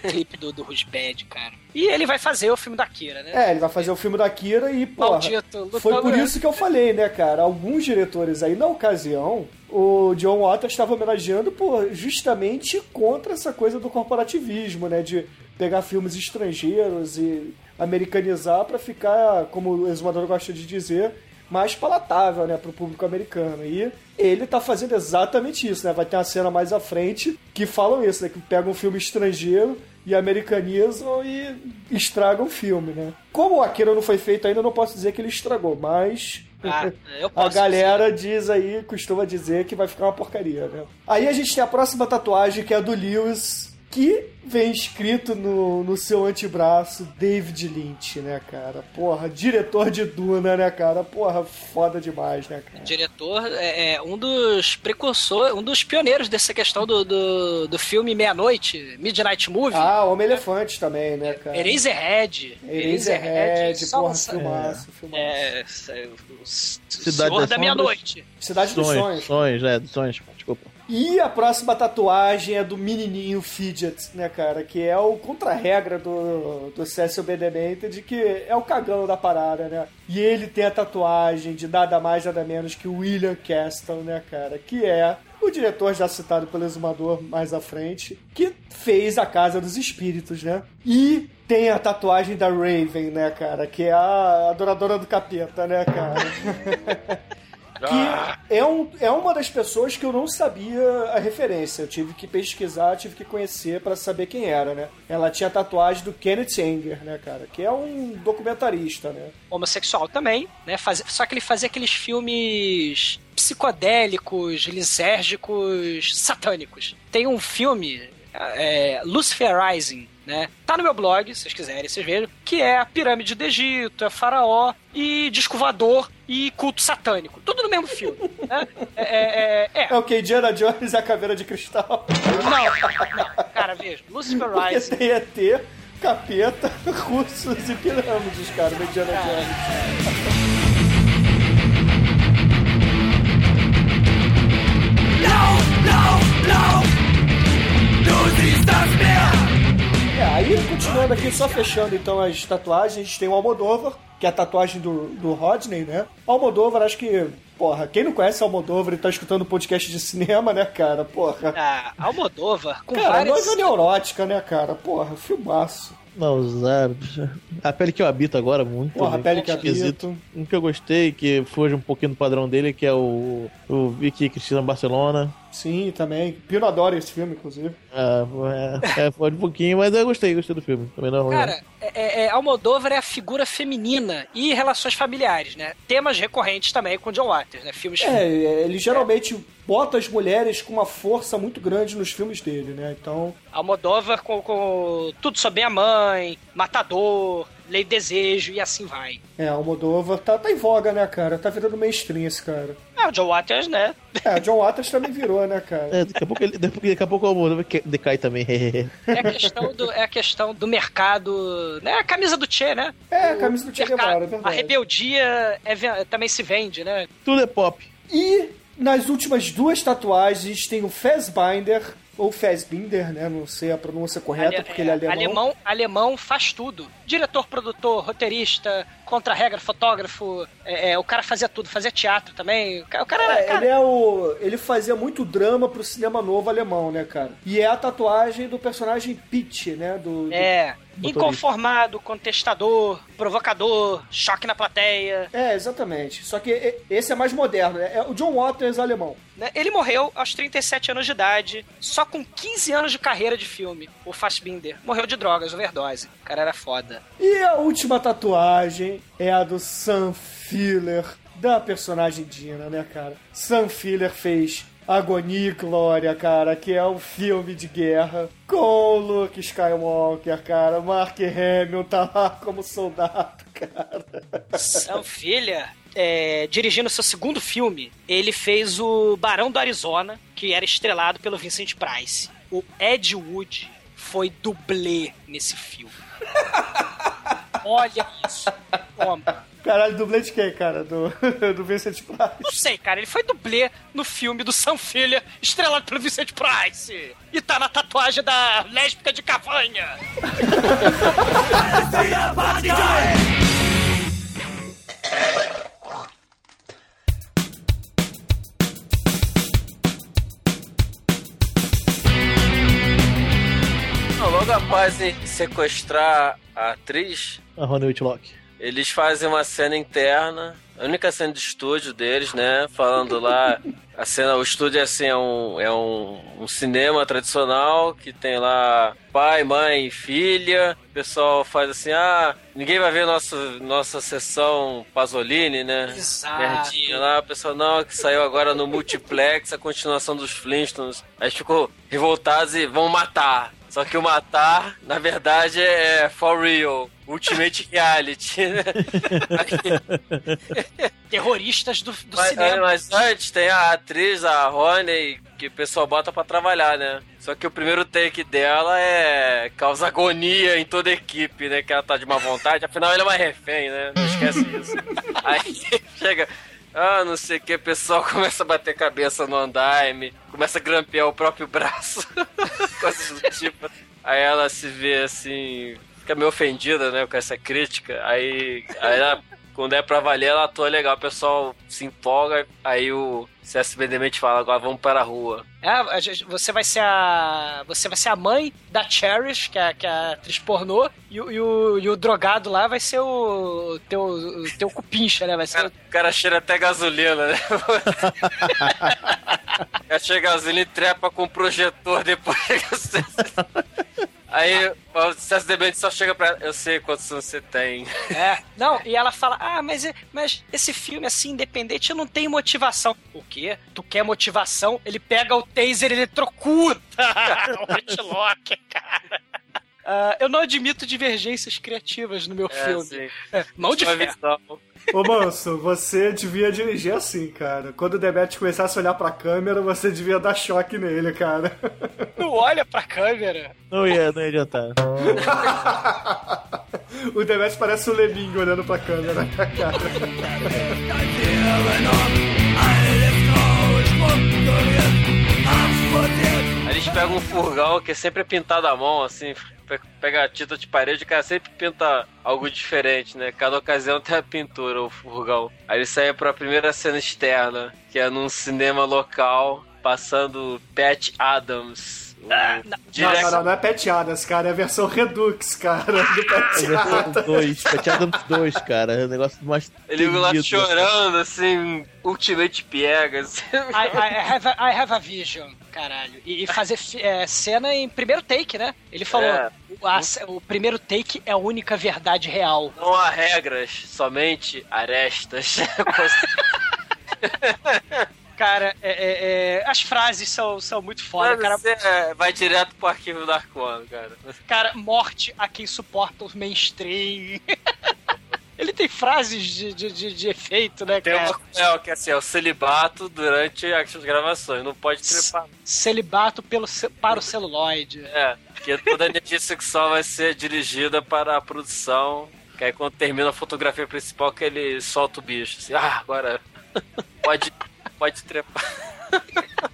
clipe do, do Rusbad, cara. E ele vai fazer o filme da Kira, né? É, ele vai fazer o filme da Akira e, lutando- foi por isso que eu falei, né, cara? Alguns diretores aí, na ocasião, o John Waters estava homenageando, pô, justamente contra essa coisa do corporativismo, né? De pegar filmes estrangeiros e americanizar pra ficar, como o exumador gosta de dizer, mais palatável, né, pro público americano. E ele tá fazendo exatamente isso, né? Vai ter uma cena mais à frente que falam isso, né? Que pegam um filme estrangeiro e americanizam e estragam o filme, né? Como o Akira não foi feito ainda, eu não posso dizer que ele estragou, mas Ah, a galera diz aí, costuma dizer que vai ficar uma porcaria, né? Aí a gente tem a próxima tatuagem, que é a do Lewis, que vem escrito no, no seu antebraço David Lynch, né, cara? Porra, diretor de Duna, né, cara? Porra, foda demais, né, cara? diretor é, é um dos precursores, um dos pioneiros dessa questão do, do, do filme Meia-Noite, Midnight Movie. Ah, Homem-Elefante também, né, cara? Eraserhead. Eraserhead, só porra, lança- filmaço, filmaço. É, é, o Cidade Senhor da Sombras. Meia-Noite. Cidade dos Sonhos, Sonhos. sonhos, é, dos sonhos, desculpa. E a próxima tatuagem é do menininho Fidget, né, cara? Que é o contra-regra do, do Cecil B. Demented, que é o cagão da parada, né? E ele tem a tatuagem de nada mais, nada menos que William Castle, né, cara? Que é o diretor já citado pelo exumador mais à frente, que fez A Casa dos Espíritos, né? E tem a tatuagem da Raven, né, cara? Que é a adoradora do capeta, né, cara? que é, um, é uma das pessoas que eu não sabia a referência. Eu tive que pesquisar, tive que conhecer pra saber quem era, né? Ela tinha tatuagem do Kenneth Anger, né, cara? Que é um documentarista, né? Homossexual também, né? Faz- só que ele fazia aqueles filmes psicodélicos, lisérgicos, satânicos. Tem um filme, é, Lucifer Rising, né? Tá no meu blog, se vocês quiserem, vocês vejam, que é a pirâmide do Egito, é faraó e disco voador e culto satânico. Tudo no mesmo filme, né? É, é, é, é. É o que? Indiana Jones e a Caveira de Cristal. Não, não, cara, veja, Lucifer Rising. tem ET, capeta, russos e pirâmides, cara, no Indiana Jones. É, aí continuando aqui, só fechando então as tatuagens, a gente tem o Almodóvar, que é a tatuagem do, do Rodney, né? Almodóvar, acho que, porra, quem não conhece Almodóvar e tá escutando podcast de cinema, né, cara? Porra. Ah, Almodóvar, com Cara, várias... noiva neurótica, né, cara? Porra, filmaço. Não, os árabes. A pele que eu habito agora, muito. Porra, a pele que esquisito. habito. Um que eu gostei, que foge um pouquinho do padrão dele, que é o, o Vicky Cristina Barcelona. Sim, também. Pino adora esse filme, inclusive. Ah, é, é, foge um pouquinho, mas eu gostei, gostei do filme. Também não é não. Cara, é, é, Almodóvar é a figura feminina e relações familiares, né? Temas recorrentes também com John Waters, né? Filmes É, ele geralmente bota as mulheres com uma força muito grande nos filmes dele, né? Então, Almodóvar com, com Tudo Sobre a Mãe, Matador, Lei Desejo e assim vai. é, Almodóvar tá, tá em voga, né, cara? Tá virando mainstream esse cara. É, o John Waters, né? É, John Waters também virou, né, cara? É, daqui a pouco, ele, daqui a pouco o Almodóvar decai também. É a questão do, é a questão do mercado, né? A camisa do Che, né? É, a camisa do Che Guevara, é A verdade. rebeldia é também se vende, né? Tudo é pop. E nas últimas duas tatuagens tem o Fassbinder, ou Fassbinder, né? Não sei a pronúncia correta, Ale- porque ele é alemão. alemão. Alemão faz tudo. Diretor, produtor, roteirista, contra-regra, fotógrafo, é, é, o cara fazia tudo, fazia teatro também. O ca- o cara era. É, cara, ele é o. Ele fazia muito drama pro cinema novo alemão, né, cara? E é a tatuagem do personagem Pitch, né? Do, do- É, motorista. inconformado, contestador, provocador, choque na plateia. É, exatamente. Só que esse é mais moderno, né? É o John Waters alemão. né? Ele morreu aos 37 anos de idade, só com 15 anos de carreira de filme, o Fassbinder. Morreu de drogas, overdose. O cara era foda. E a última tatuagem é a do Sam Filler, da personagem Dina, né, cara? Sam Filler fez Agonia e Glória, cara, que é um filme de guerra com o Luke Skywalker, cara. Mark Hamill tá lá como soldado, cara. Sam Filha, é, dirigindo seu segundo filme, ele fez o Barão do Arizona, que era estrelado pelo Vincent Price. O Ed Wood foi dublê nesse filme. Olha isso. Toma. Caralho, dublê de quem, cara? Do, do Vincent Price. Não sei, cara, ele foi dublê no filme do Sam Filha, estrelado pelo Vincent Price. E tá na tatuagem da lésbica de Cavanha. Logo após sequestrar a atriz, A Rony Whitlock. Eles fazem uma cena interna, a única cena de estúdio deles, né? Falando lá. A cena, o estúdio é assim, é um, é um, um cinema tradicional que tem lá pai, mãe e filha. O pessoal faz assim, ah, ninguém vai ver nossa, nossa sessão Pasolini, né? Merdinha lá, o pessoal, não, que saiu agora no multiplex, a continuação dos Flintstones. Aí ficou revoltados e vão matar. Só que o matar, na verdade, é for real. Ultimate Reality, né? Terroristas do, do Mas, cinema. mas antes tem a atriz, a Rony, que o pessoal bota pra trabalhar, né? Só que o primeiro take dela é causa agonia em toda a equipe, né? Que ela tá de má vontade, afinal ela é uma refém, né? Não esquece isso. Aí chega. Ah, não sei o que, o pessoal começa a bater cabeça no andaime, começa a grampear o próprio braço, coisas do tipo. Aí ela se vê assim, fica meio ofendida, né, com essa crítica. Aí, aí ela, quando é pra valer, ela atua legal, o pessoal se empolga, aí o CSB Demente fala, agora vamos para a rua. É, você vai ser a. Você vai ser a mãe da Cherish, que é, que é a atriz pornô, e, o- e o, e o drogado lá vai ser o teu, o teu cupincha, né? Vai ser o- O cara cheira até gasolina, né? Aí chega gasolina e trepa com o projetor depois. Aí o CSDB só chega pra ela, eu sei quantos anos você tem. É, não, e ela fala: Ah, mas, mas esse filme assim, independente, não tem motivação. O quê? Tu quer motivação? Ele pega o taser e eletrocuta o Hitlock, cara. Ah, eu não admito divergências criativas no meu É, filme. sim. É, mão de ferro. Ô, Manso, você devia dirigir assim, cara. Quando o Demet começasse a olhar pra câmera, você devia dar choque nele, cara. Não olha pra câmera. Não ia, não ia adiantar. o Demet parece o Leminho olhando pra câmera, cara. Aí eles pegam um furgão que sempre é pintado à mão, assim, pega a tinta de parede, o cara sempre pinta algo diferente, né? Cada ocasião tem a pintura, o furgão. Aí eles saem pra primeira cena externa, que é num cinema local, passando Pat Adams. Ah, Não, direct- não, não, não é Pet Adams, cara. É a versão Redux, cara, do Pet Adams. 2, Pet Adams 2, cara. É um negócio mais. Ele lá querido. chorando, assim, Ultimate Piegas. I, I, have, a, I have a vision, caralho. E, e fazer é, cena em primeiro take, né? Ele falou: É. o, a- o primeiro take é a única verdade real. Não há regras, somente arestas. Cara, é- é- é, as frases são, são muito foda, Mas cara. você é, vai direto pro arquivo do Arcono, cara. Cara, morte a quem suporta o mainstream. Ele tem frases de, de, de, de efeito, né, Tem cara? uma cruel que é assim, é o celibato durante as gravações, não pode trepar. Celibato pelo, para o celuloide. É, porque toda a energia sexual vai ser dirigida para a produção. Que aí quando termina a fotografia principal que ele solta o bicho. Assim, ah, agora pode, pode trepar.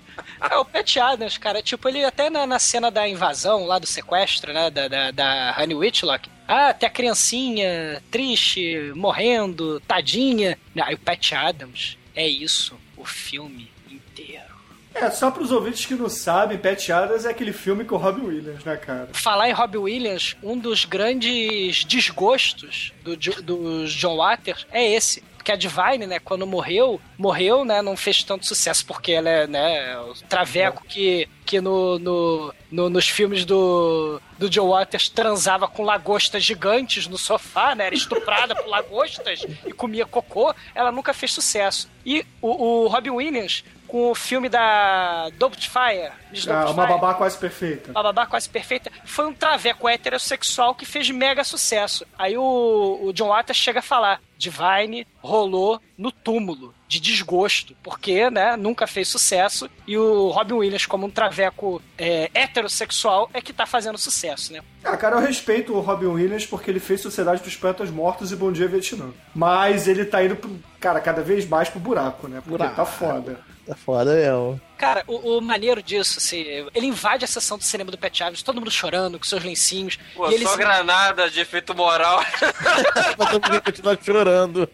É, o Pat Adams, cara, tipo, ele até na, na cena da invasão, lá do sequestro, né, da, da, da Honey Whitlock, Ah, tem a criancinha triste, morrendo, tadinha. Ah, e o Pat Adams, é isso, o filme inteiro. É, só pros ouvintes que não sabem, Pat Adams é aquele filme com o Robin Williams, né, cara? Falar em Robbie Williams, um dos grandes desgostos do, do John Waters é esse. Porque a Divine, né, quando morreu, morreu, né, não fez tanto sucesso, porque ela é, né, o traveco que, que no, no, no- nos filmes do, do John Waters transava com lagostas gigantes no sofá, né, era estuprada por lagostas e comia cocô, ela nunca fez sucesso. E o, o Robin Williams, com o filme da Doubtfire, Ah, uma babá quase perfeita. a Babá Quase Perfeita, foi um traveco heterossexual que fez mega sucesso. Aí o, o John Waters chega a falar: Divine rolou no túmulo de desgosto, porque, né, nunca fez sucesso, e o Robin Williams, como um traveco é, heterossexual, é que tá fazendo sucesso, né? Ah, cara, eu respeito o Robin Williams porque ele fez Sociedade dos Poetas Mortos e Bom Dia Vietnã. Mas ele tá indo, pro, cara, cada vez mais pro buraco, né? Porque Buraco. tá foda. Tá foda mesmo. Cara, o, o maneiro disso, assim, ele invade a sessão do cinema do Pet Chaves, todo mundo chorando, com seus lencinhos. Pô, e ele só se- granada de efeito moral. Mas eu podia continuar chorando.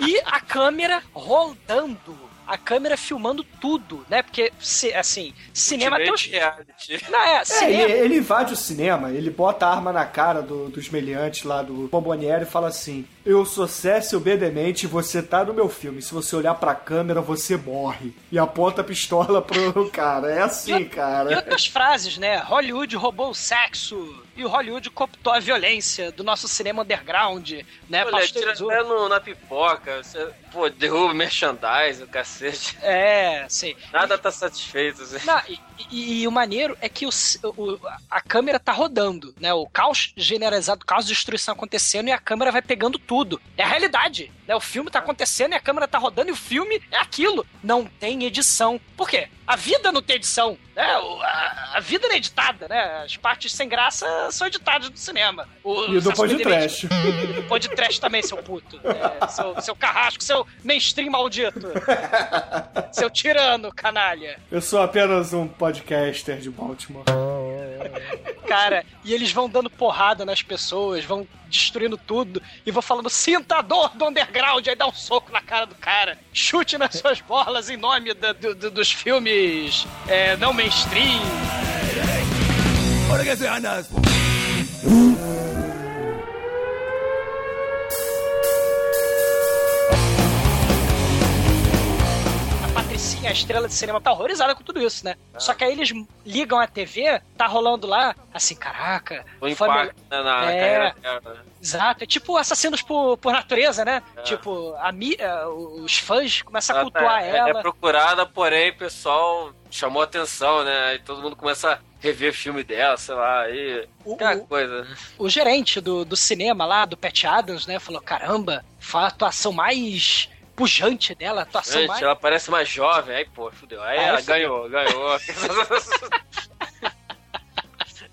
E a câmera rodando. A câmera filmando tudo, né? Porque, se- assim, cinema tem os... Não, é, É, cinema... ele, ele invade o cinema, ele bota a arma na cara do, dos meliantes lá do Bomboniere e fala assim: Eu sou Cécio B. Demente e você tá no meu filme. Se você olhar pra câmera, você morre. E aponta a pistola pro cara. É assim, E cara. outras frases, né? Hollywood roubou o sexo e o Hollywood cooptou a violência do nosso cinema underground, né? Olha, tira até no- na pipoca. Você, pô, derruba merchandise, o cacete. É, sim. Nada tá satisfeito. Assim. Não, e, e- e o maneiro é que o, o- a câmera tá rodando, né? O caos generalizado, o caos de destruição acontecendo e a câmera vai pegando tudo. É a realidade, né? O filme tá acontecendo e a câmera tá rodando e o filme é aquilo. Não tem edição. Por quê? A vida não tem edição, né? A, vida é editada, né? As partes sem graça são editadas do cinema. O, E do podcast. E do podcast também, seu puto. É, seu, seu carrasco, seu mainstream maldito. seu tirano, canalha. Eu sou apenas um podcaster de Baltimore. Cara, e eles vão dando porrada nas pessoas, vão destruindo tudo e vão falando: sinta a dor do underground, aí dá um soco na cara do cara, chute nas suas bolas em nome do- do- dos filmes é, não mainstream. Ahora que Patricinha, a estrela de cinema, tá horrorizada com tudo isso, né? Só que aí eles ligam a TV, tá rolando lá, assim, caraca. O impacto né, na É. carreira dela. né? Exato, é tipo assassinos por, por natureza, né? Tipo, a, mi- eh, os fãs começam a Ela tá- cultuar é, ela. é procurada, porém, o pessoal chamou atenção, né? Aí todo mundo começa a rever filme dela, sei lá, aí. Aquela coisa. o gerente do, do cinema lá, do Pat Adams, né, falou: caramba, foi a atuação mais pujante dela, a atuação Gente, mais. ela parece mais jovem, aí, pô, fudeu. Aí ela ganhou, ganhou.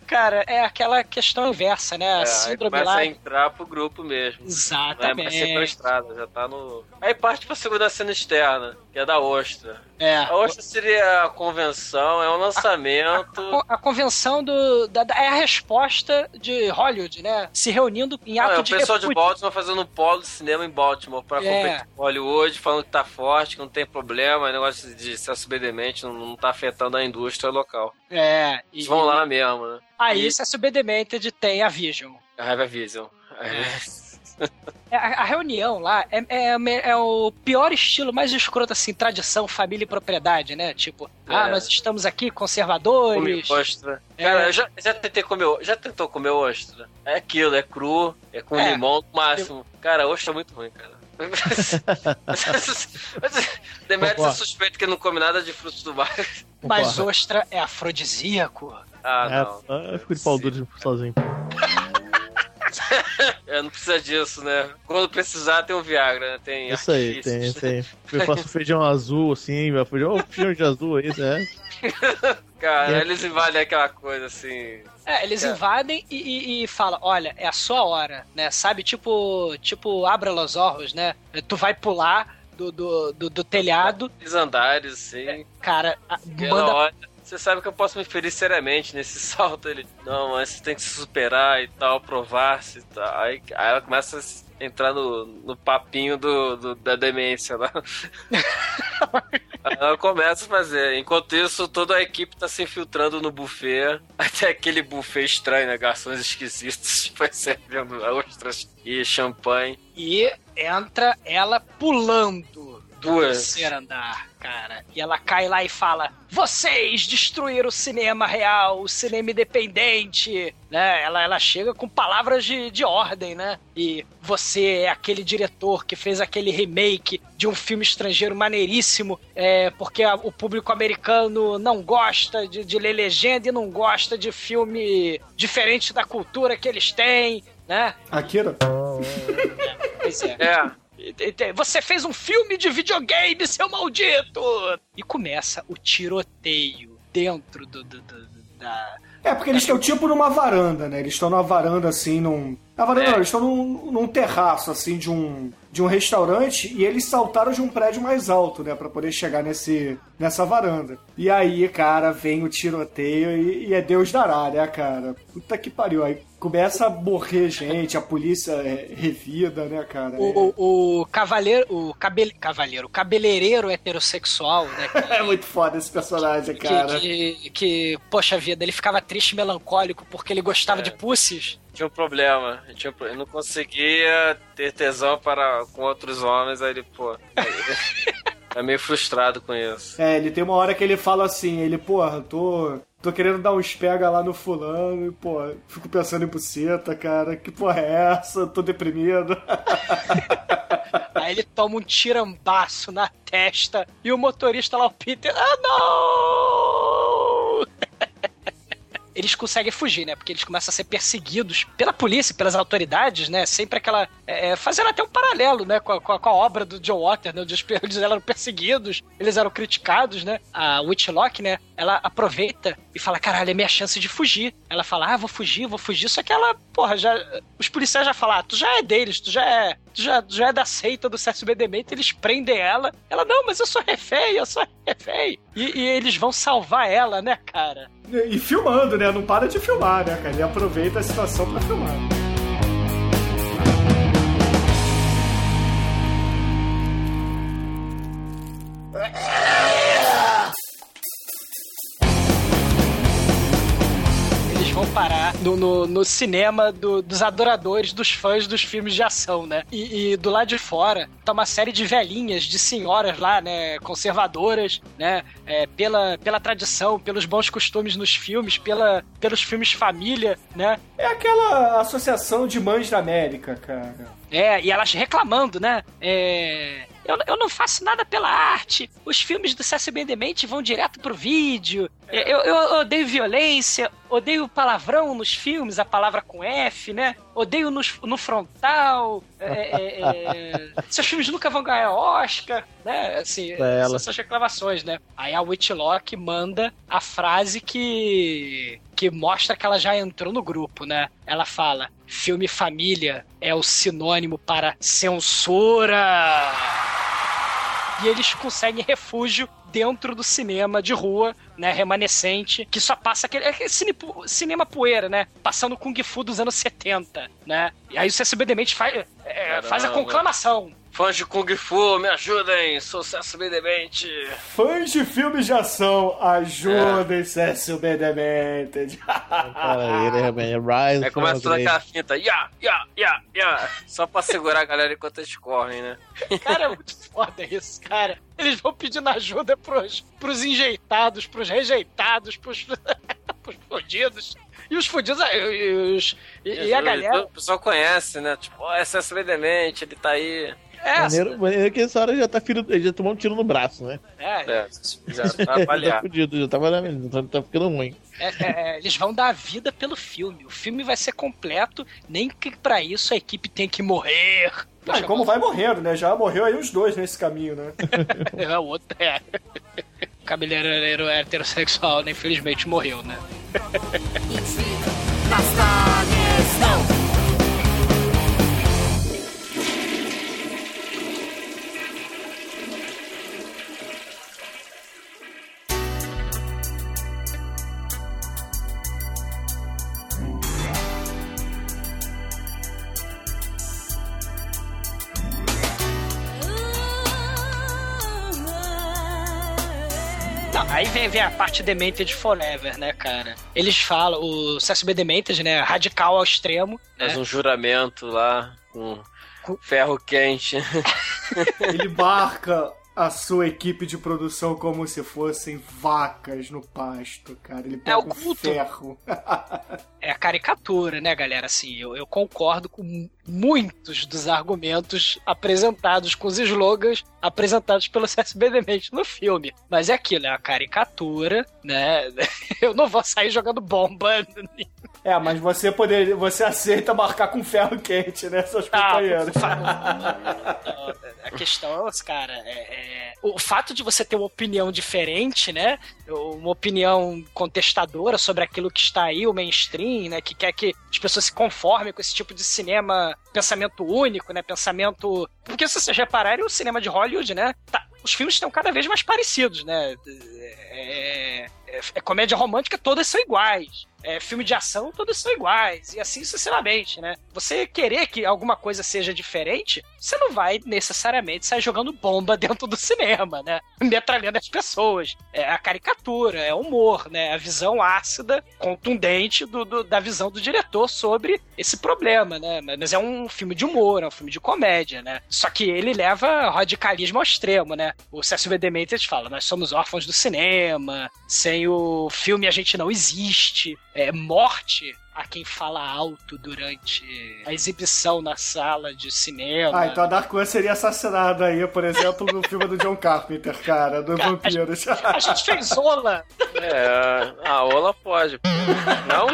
Cara, é aquela questão inversa, né? É, síndrome começa lá. a entrar pro grupo mesmo. Exatamente. Não é mais sequestrada, já tá no. Aí parte pra segunda cena externa, que é da Ostra. É. A seria a convenção, é um lançamento. Co- A convenção do. da- da- é a resposta de Hollywood, né? Se reunindo em ato Não, é o de pessoal de repúdio. Baltimore fazendo um polo de cinema em Baltimore pra É. competir com Hollywood, falando que tá forte, que não tem problema, o negócio de acesso demente não, não tá afetando a indústria local. É. Eles vão lá mesmo, né? Aí, E- se a SB Demented tem a Vision. A Vision. É, A, a reunião lá é, é, é o pior estilo, mais escroto, assim, tradição, família e propriedade, né? Tipo, ah, É. nós estamos aqui conservadores. ostra. É. Cara, eu já, já tentei comer, já tentou comer ostra? É aquilo, é cru, é com É. limão no máximo. Cara, ostra é muito ruim, cara. Demetrius é suspeito que não come nada de frutos do mar. Mas ostra é afrodisíaco. Ah, não. É, eu fico de pau duro sozinho. É, não precisa disso, né? Quando precisar, tem o Viagra, né? Tem Isso aí, tem, tem. Eu faço feijão azul, assim, meu feijão, oh, feijão de azul, isso, é. Cara, É. eles invadem aquela coisa assim. É, eles É. invadem e, e, e falam, olha, é a sua hora, né? Sabe, tipo, tipo, abra los olhos, né? Tu vai pular do, do, do, do telhado. Os andares, sim. Cara, a- E ela manda você sabe que eu posso me ferir seriamente nesse salto. Ele, não, mas você tem que se superar e tal, provar-se e tal. Aí, aí ela começa a entrar no, no papinho do, do- da demência lá. Aí ela começa a fazer. Enquanto isso, toda a equipe tá se infiltrando no buffet. Até aquele buffet estranho, né? Garçons esquisitos, tipo, servindo ostras e champanhe. e entra ela pulando do Duas. terceiro andar, cara. E ela cai lá e fala: Vocês destruíram o cinema real, o cinema independente. Né? Ela, ela chega com palavras de, de ordem, né? E você é aquele diretor que fez aquele remake de um filme estrangeiro maneiríssimo, é, porque a- o público americano não gosta de, de ler legenda e não gosta de filme diferente da cultura que eles têm, né? Akira? Pois é. É. Você fez um filme de videogame, seu maldito! E começa o tiroteio dentro do, do- do- do- da. É, porque eles estão tipo numa varanda, né? Eles estão numa varanda assim, num. Na varanda É. não, eles estão num, num terraço, assim, de um. De um restaurante e eles saltaram de um prédio mais alto, né? Pra poder chegar nesse, nessa varanda. E aí, cara, vem o tiroteio e, e é Deus dará, né, cara? Puta que pariu. Aí começa a morrer gente, a polícia é revida, né, cara? O, o, o cavaleiro. O cabele, cavaleiro, o cabeleireiro heterossexual, né? que- É muito foda esse personagem, Que, cara. que, que, poxa vida, ele ficava triste e melancólico porque ele gostava de pussies. Tinha um problema. Tinha um ele não conseguia ter tesão para, com outros homens, aí ele, pô. É meio frustrado com isso. É, ele tem uma hora que ele fala assim, ele, porra, tô. Tô querendo dar uns pega lá no fulano e, pô, fico pensando em buceta, cara. Que porra é essa? Tô deprimido. Aí ele toma um tirambaço na testa e o motorista lá, o Peter, ah não! Eles conseguem fugir, né? Porque eles começam a ser perseguidos pela polícia, pelas autoridades, né? Sempre aquela. é, é, fazendo até um paralelo, né? Com a, com a- com a obra do John Water, né? Eles, eram perseguidos, eles eram criticados, né? A Whitlock, né? Ela aproveita e fala: caralho, é minha chance de fugir. Ela fala: ah, vou fugir, vou fugir. Só que ela, porra, já. Os policiais já falam: ah, tu já é deles, tu já é. Já, já é da seita do Cécio Bedemento, eles prendem ela. Ela, não, mas eu sou refém, eu sou refém. E, e eles vão salvar ela, né, cara? E filmando, né? Não para de filmar, né, cara? Ele aproveita a situação pra filmar. Eles parar no, no, no cinema do- dos adoradores, dos fãs dos filmes de ação, né? E, e do lado de fora tá uma série de velhinhas, de senhoras lá, né? Conservadoras, né? é, pela, pela tradição, pelos bons costumes nos filmes, pela, pelos filmes família, né? É aquela associação de mães da América, cara. É, e elas reclamando, né? É. Eu, eu não faço nada pela arte. Os filmes do Bem Demente vão direto pro vídeo. Eu, eu odeio violência, odeio palavrão nos filmes, a palavra com F, né? Odeio no, no frontal. é, é, é, seus filmes nunca vão ganhar Oscar, né? Assim, É, ela- essas reclamações, né? Aí a Whitlock manda a frase que que mostra que ela já entrou no grupo, né? Ela fala: filme família é o sinônimo para censura. E eles conseguem refúgio dentro do cinema de rua, né, remanescente, que só passa aquele, é aquele cine- cinema poeira, né, passando Kung Fu dos anos 70, né, e aí o CSB Demente faz, é, faz a conclamação. Fãs de Kung Fu, me ajudem! Sucesso demente! Fãs de filmes de ação, ajudem Cécio B. Demented. Cara, ele é é. Aí começa toda aquela finta, ya, ya, ya, ya, só pra segurar a galera enquanto eles correm, né? Cara, é muito foda isso, cara. Eles vão pedindo ajuda pros, pros enjeitados, pros rejeitados, pros, pros fodidos. E os fodidos, e, e os- e- e a galera... O pessoal conhece, né? Tipo, ó, esse é bem demente, ele tá aí. É, Maneiro, maneiro que essa hora já tá filho, já tomou um tiro no braço, né? é, É, já tá já tá avaliado. fudido, já tá tá, tá ficando ruim. É, é, é, eles vão dar a vida pelo filme. O filme vai ser completo, nem que pra isso a equipe tem que morrer. Ah, e como vai morrendo, né? Já morreu aí os dois nesse caminho, né? É, o outro é. O cabeleireiro heterossexual, né, infelizmente, morreu, né? Vem, vem a parte Demented Forever, né, cara? Eles falam, o CSB Demented, né, radical ao extremo. Faz né? um juramento lá com ferro quente. Ele marca a sua equipe de produção como se fossem vacas no pasto, cara. Ele pega É o um culto. ferro. É a caricatura, né, galera? Assim, eu, eu concordo com muitos dos argumentos apresentados, com os slogans apresentados pelo CSB Demente no filme. Mas é aquilo, é a caricatura, né? Eu não vou sair jogando bomba. É, mas você poder, você aceita marcar com ferro quente, né, seus Ah, companheiros? A questão, cara, é, é- o fato de você ter uma opinião diferente, né? Uma opinião contestadora sobre aquilo que está aí, o mainstream, né? Que quer que as pessoas se conformem com esse tipo de cinema, pensamento único, né? Pensamento. Porque se vocês repararem, o cinema de Hollywood, né? tá- os filmes estão cada vez mais parecidos, né? É, é- é comédia romântica, todas são iguais. É, filme de ação, todos são iguais. E assim sucessivamente, né? Você querer que alguma coisa seja diferente, você não vai necessariamente sair jogando bomba dentro do cinema, né? Metralhando as pessoas. É a caricatura, é o humor, né? A visão ácida, contundente do, do- da visão do diretor sobre esse problema, né? Mas é um filme de humor, é um filme de comédia, né? Só que ele leva radicalismo ao extremo, né? O Cécio B. Demetrius fala, nós somos órfãos do cinema, sem o filme a gente não existe, é morte a quem fala alto durante a exibição na sala de cinema. Ah, então a Dark One seria assassinada aí, por exemplo, no filme do John Carpenter, cara, do Cara, Vampiros. A gente fez Ola! É, a Ola pode. Não?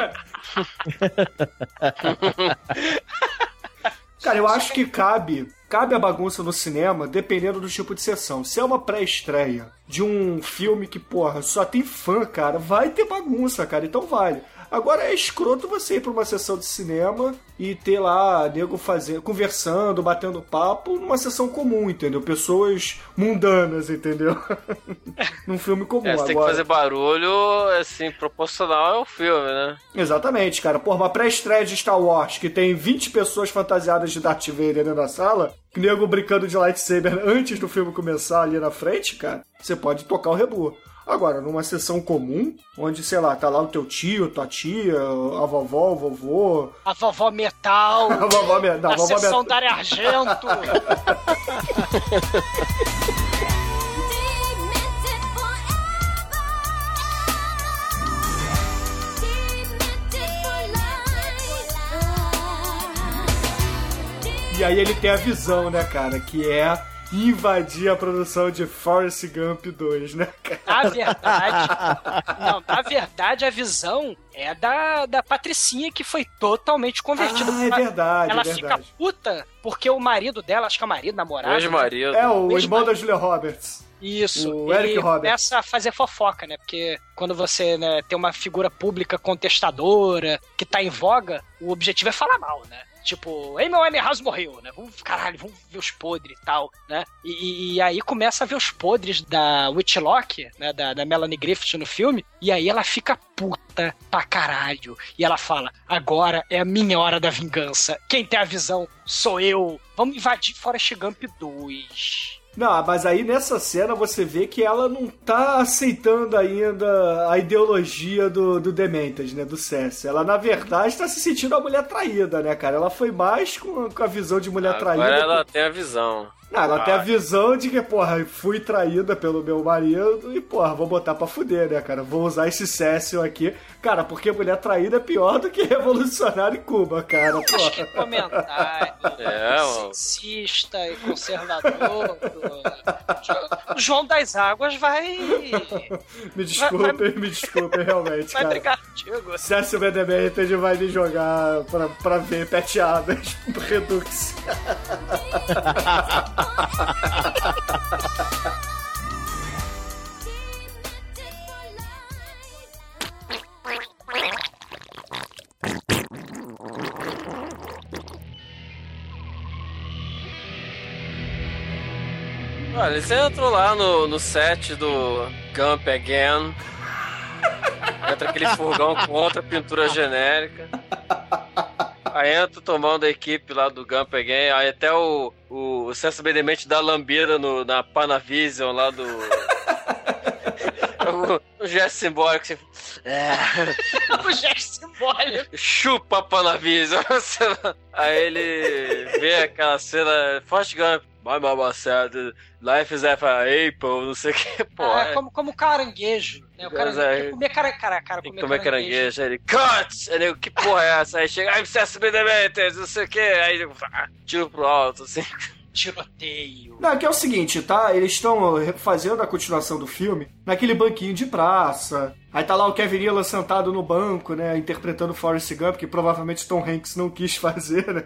Cara, eu acho que cabe, cabe a bagunça no cinema dependendo do tipo de sessão. Se é uma pré-estreia de um filme que, porra, só tem fã, cara, vai ter bagunça, cara, então vale. Agora é escroto você ir pra uma sessão de cinema e ter lá nego fazendo, conversando, batendo papo numa sessão comum, entendeu? Pessoas mundanas, entendeu? Num filme comum. É, você tem que Agora- fazer barulho, assim, proporcional ao filme, né? Exatamente, cara. Por uma pré-estreia de Star Wars que tem 20 pessoas fantasiadas de Darth Vader dentro da sala, nego brincando de lightsaber antes do filme começar ali na frente, cara, você pode tocar o rebu. Agora, numa sessão comum, onde, sei lá, tá lá o teu tio, tua tia, a vovó, o vovô. A vovó metal. A vovó me- não, a vovó sessão metal. Daria Argento. E aí ele tem a visão, né, cara, que é invadir a produção de Forrest Gump 2, né, cara? Na verdade, não, na verdade a visão é da, da Patricinha que foi totalmente convertida. Ah, é verdade, Ela é fica verdade. puta porque o marido dela, acho que é o marido, namorado. O ex-marido. É, o ex-marido. irmão da Julia Roberts. Isso. O Eric ele Roberts. começa a fazer fofoca, né? Porque quando você né, tem uma figura pública contestadora, que tá em voga, o objetivo é falar mal, né? Tipo, Amy Winehouse morreu, né? Vamos, caralho, vamos ver os podres e tal, né? E, e- aí começa a ver os podres da Whitlock, né? Da, da Melanie Griffith no filme, e aí ela fica puta pra caralho. E ela fala, agora é a minha hora da vingança. Quem tem a visão sou eu. Vamos invadir Forrest Gump 2. Não, mas aí nessa cena você vê que ela não tá aceitando ainda a ideologia do, do Demented, né? Do Cess. Ela, na verdade, tá se sentindo a mulher traída, né, cara? Ela foi mais com, com a visão de mulher traída. Agora ela tem a visão. Não, ela tem a Ah. visão de que, porra, fui traída pelo meu marido e, porra, vou botar pra fuder, né, cara? Vou usar esse Cécio aqui. Cara, porque mulher traída é pior do que revolucionário em Cuba, cara. Acho que Porra. comentário É, sexista e conservador. O João das Águas vai. Me desculpem, me desculpem, realmente, Vai cara. brigar contigo. Cécio Bedemented vai me jogar pra, pra ver peteadas Redux. Olha, você entrou lá no, no set do Gump Again. Entra aquele furgão com outra pintura genérica. Aí entra tomando a equipe lá do Gump Again. Aí até o, o, o César Benemente dá lambida no, na Panavision lá do. o, o gesto simbólico. Assim, é, o gesto simbólico. chupa Panavision. Aí ele vê aquela cena, Forte Gump, my mama said, life is an apple, não sei o que, pô. Ah, é. como, como caranguejo. Né? O cara Mas aí- quer comer cara, cara, cara, Tem que comer comer caranguejo. Aí ele, cut! Aí ele, que porra é essa? Aí chega, I'm Cecily Demetrius, não sei o que. Aí ele, ah, tiro pro alto, assim. Tiroteio. Não, que é o seguinte, tá? Eles estão fazendo a continuação do filme naquele banquinho de praça. Aí tá lá o Kevin Nealon sentado no banco, né? Interpretando Forrest Gump, que provavelmente Tom Hanks não quis fazer, né?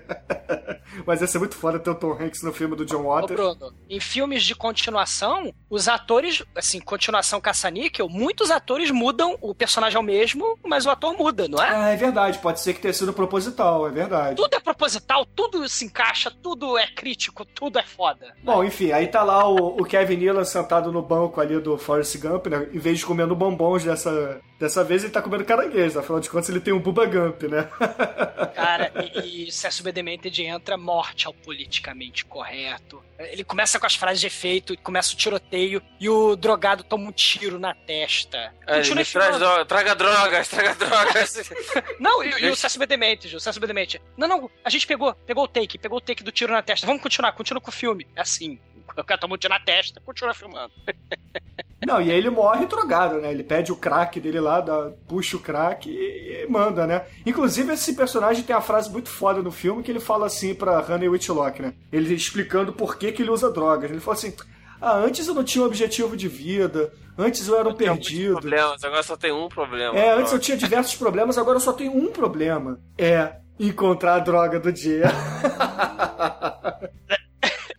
Mas ia ser muito foda ter o Tom Hanks no filme do John Ô, Waters. Bruno, em filmes de continuação, os atores, assim, continuação caça-níquel, muitos atores mudam, o personagem é o mesmo, mas o ator muda, não é? Ah, é verdade, pode ser que tenha sido proposital, é verdade. Tudo é proposital, tudo se encaixa, tudo é crítico, tudo é foda. Bom, enfim, aí tá lá o, o Kevin Nealon sentado no banco ali do Forrest Gump, né? Em vez de comendo bombons dessa, dessa vez, ele tá comendo caranguejo. Afinal de contas, ele tem um Bubba Gump, né? Cara, e, e César B. Demented entra morte ao politicamente correto. Ele começa com as frases de efeito, começa o tiroteio e o drogado toma um tiro na testa. Ele Continua me traz droga, traga drogas, traga drogas. Não, e, e o César B. Demented, o César B. Demented. Não, não, a gente pegou, pegou o take, pegou o take do tiro na testa. Vamos continuar, continua com o filme. É assim. O cara toma um tiro na testa, continua filmando. Não, e aí ele morre drogado, né? Ele pede o crack dele lá, dá, puxa o crack e, e manda, né? Inclusive, esse personagem tem a frase muito foda no filme que ele fala assim pra Honey Whitlock, né? Ele explicando por que, que ele usa drogas. Ele fala assim: Ah, antes eu não tinha um objetivo de vida, antes eu era um perdido. Problemas, agora só tem um problema. É, antes eu tinha diversos problemas, agora eu só tenho um problema. É encontrar a droga do dia.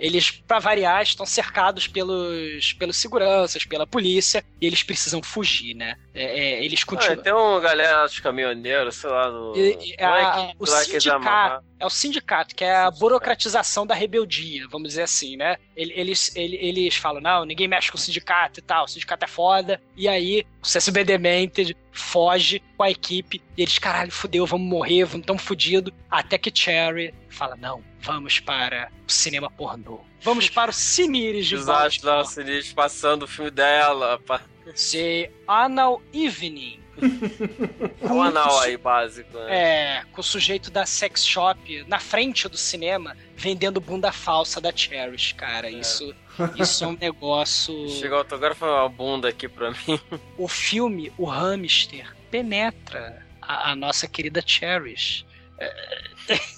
Eles, pra variar, estão cercados pelos, pelos seguranças, pela polícia, e eles precisam fugir, né? É, é, eles Ah, continuam. tem um galera dos caminhoneiros, sei lá, no. E- não é a- que- o sindicato é o sindicato, que é a burocratização da rebeldia, vamos dizer assim, né? Ele- Eles, ele- eles falam, não, ninguém mexe com o sindicato e tal, o sindicato é foda. E aí, o CSB Demented foge com a equipe, e eles, caralho, fudeu, vamos morrer, vamos tão fudido. Até que Cherry fala, não, vamos para o cinema pornô. Vamos para o Cineires de Desastre da. Sinistro passando o filme dela. pá. The Anal Evening. É um anal aí básico, né? É, com o sujeito da sex shop na frente do cinema vendendo bunda falsa da Cherish, cara. Isso, isso é um negócio. Chegou o autógrafo uma bunda aqui pra mim. O filme, o hamster, penetra a, a nossa querida Cherish.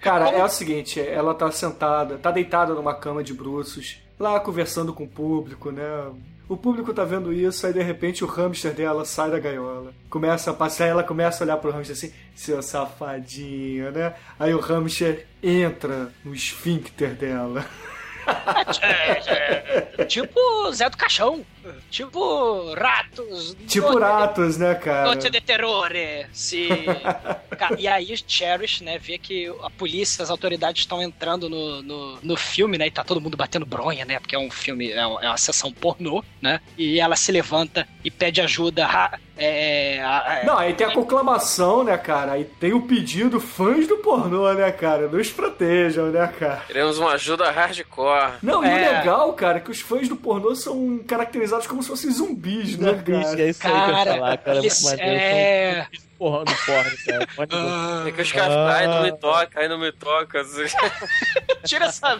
Cara, é o seguinte, ela tá sentada, tá deitada numa cama de bruços, lá conversando com o público, né? O público tá vendo isso, aí de repente o hamster dela sai da gaiola. Começa a passear, ela começa a olhar pro hamster assim, seu safadinho, né? Aí o hamster entra no esfíncter dela. É, tipo Zé do Caixão. Tipo ratos. Tipo ratos, né, cara? Noite de terrore. Se... Ca- e aí Cherish, né, vê que a polícia, as autoridades estão entrando no, no, no filme, né, e tá todo mundo batendo bronha, né, porque é um filme, é é uma sessão pornô, né, e ela se levanta e pede ajuda. É, a- a- Não, aí tem a conclamação, né, cara? Aí tem o pedido fãs do pornô, né, cara? Nos protejam, né, cara? Queremos uma ajuda hardcore. Não, e o É. legal, cara, é que os fãs do pornô são caracterizados como se fossem zumbis, né, Zumbis, cara? é isso aí que eu ia Cara, falar, cara. maneiro. é... Porra, do porno, cara. Ver. É que os caras Ah. ai, não me toca, aí não me toca. assim. Tira essa.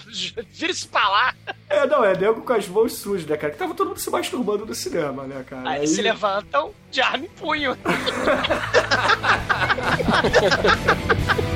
Vira isso pra lá. É, não, é nego com as mãos sujas, né, cara? Que tava todo mundo se masturbando no cinema, né, cara? Aí, se levantam de arma em punho.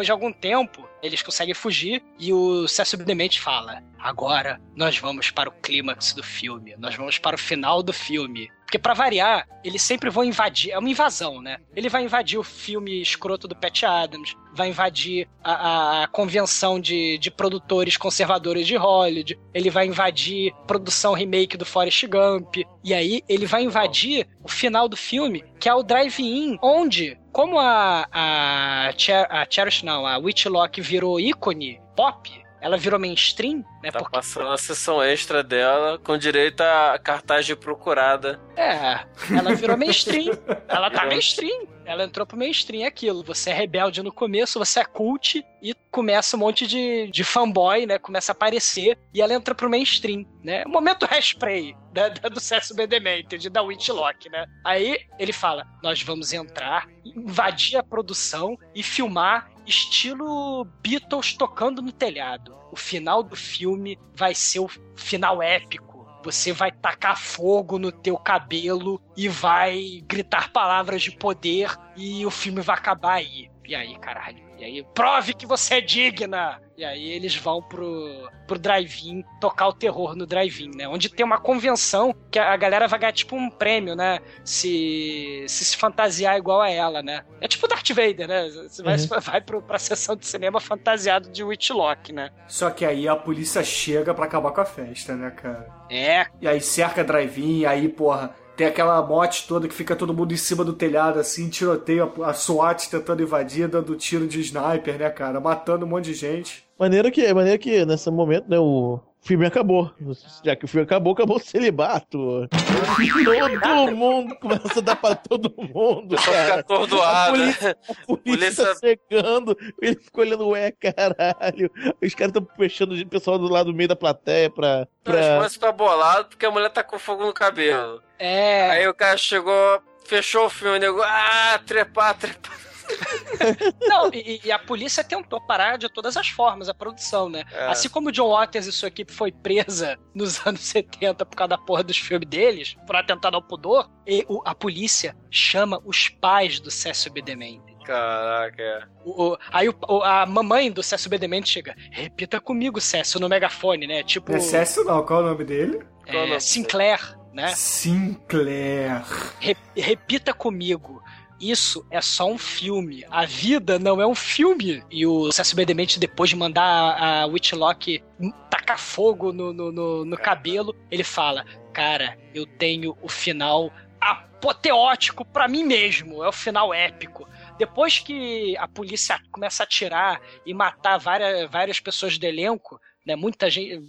depois de algum tempo, eles conseguem fugir e o Cécio Demente fala: Agora nós vamos para o clímax do filme, nós vamos para o final do filme. Porque pra variar, eles sempre vão invadir, é uma invasão, né? Ele vai invadir o filme escroto do Pat Adams, vai invadir a, a- a convenção de, de produtores conservadores de Hollywood, ele vai invadir produção remake do Forrest Gump, e aí ele vai invadir o final do filme, que é o drive-in, onde, como a, a, Cher, a Cherish, não, a Whitlock virou ícone pop, ela virou mainstream, né? Tá Porque passando a sessão extra dela com direito a cartaz de procurada. É, ela virou mainstream. Ela tá mainstream. Ela entrou pro mainstream, é aquilo. Você é rebelde no começo, você é cult e começa um monte de, de fanboy, né? Começa a aparecer e ela entra pro mainstream, né? Momento hairspray da, da, do CSB Demented, da Witchlock, né? Aí ele fala: Nós vamos entrar, invadir a produção e filmar estilo Beatles tocando no telhado. O final do filme vai ser o final épico. Você vai tacar fogo no teu cabelo e vai gritar palavras de poder e o filme vai acabar aí. E aí, caralho? E aí, prove que você é digna! E aí eles vão pro, pro drive-in tocar o terror no drive-in, né? Onde tem uma convenção que a galera vai ganhar tipo um prêmio, né? Se se, se fantasiar igual a ela, né? É tipo Darth Vader, né? Você vai, Uhum. vai pro, pra sessão de cinema fantasiado de Witchlock, né? Só que aí a polícia chega pra acabar com a festa, né, cara? É. E aí cerca drive-in, aí, porra, tem aquela mote toda que fica todo mundo em cima do telhado, assim, tiroteio, a, a SWAT tentando invadir, dando tiro de sniper, né, cara? Matando um monte de gente. Maneiro que, maneiro que nesse momento, né, o filme acabou. Já que o filme acabou, acabou o celibato. Todo mundo começa a dar pra todo mundo. Só fica atordoado. A polícia, a polícia, Polícia- tá chegando, ele fica olhando, ué, caralho. Os caras estão fechando o pessoal do lado do meio da plateia pra. Pra... moços ficam bolados porque a mulher tá com fogo no cabelo. É. Aí o cara chegou, fechou o filme, nego, ah, trepar, trepar. Não, e, e a polícia tentou parar de todas as formas a produção, né? É. Assim como o John Waters e sua equipe foi presa nos anos 70 por causa da porra dos filmes deles, por atentado ao pudor, e o- a polícia chama os pais do Cécio B. Demente. Caraca, é. O- o- aí o- o- a mamãe do Cécio B. Demente chega, repita comigo, Cécio, no megafone, né? Tipo. É Cécio não, qual é o nome dele? é, Sinclair, né? Sinclair. Re- repita comigo. Isso é só um filme. A vida não é um filme. E o Cécio B. Demente, depois de mandar a, a Witchlock tacar fogo no, no, no- no cabelo, ele fala: Cara, eu tenho o final apoteótico pra mim mesmo. É o final épico. Depois que a polícia começa a atirar e matar várias, várias pessoas do elenco, né? Muita gente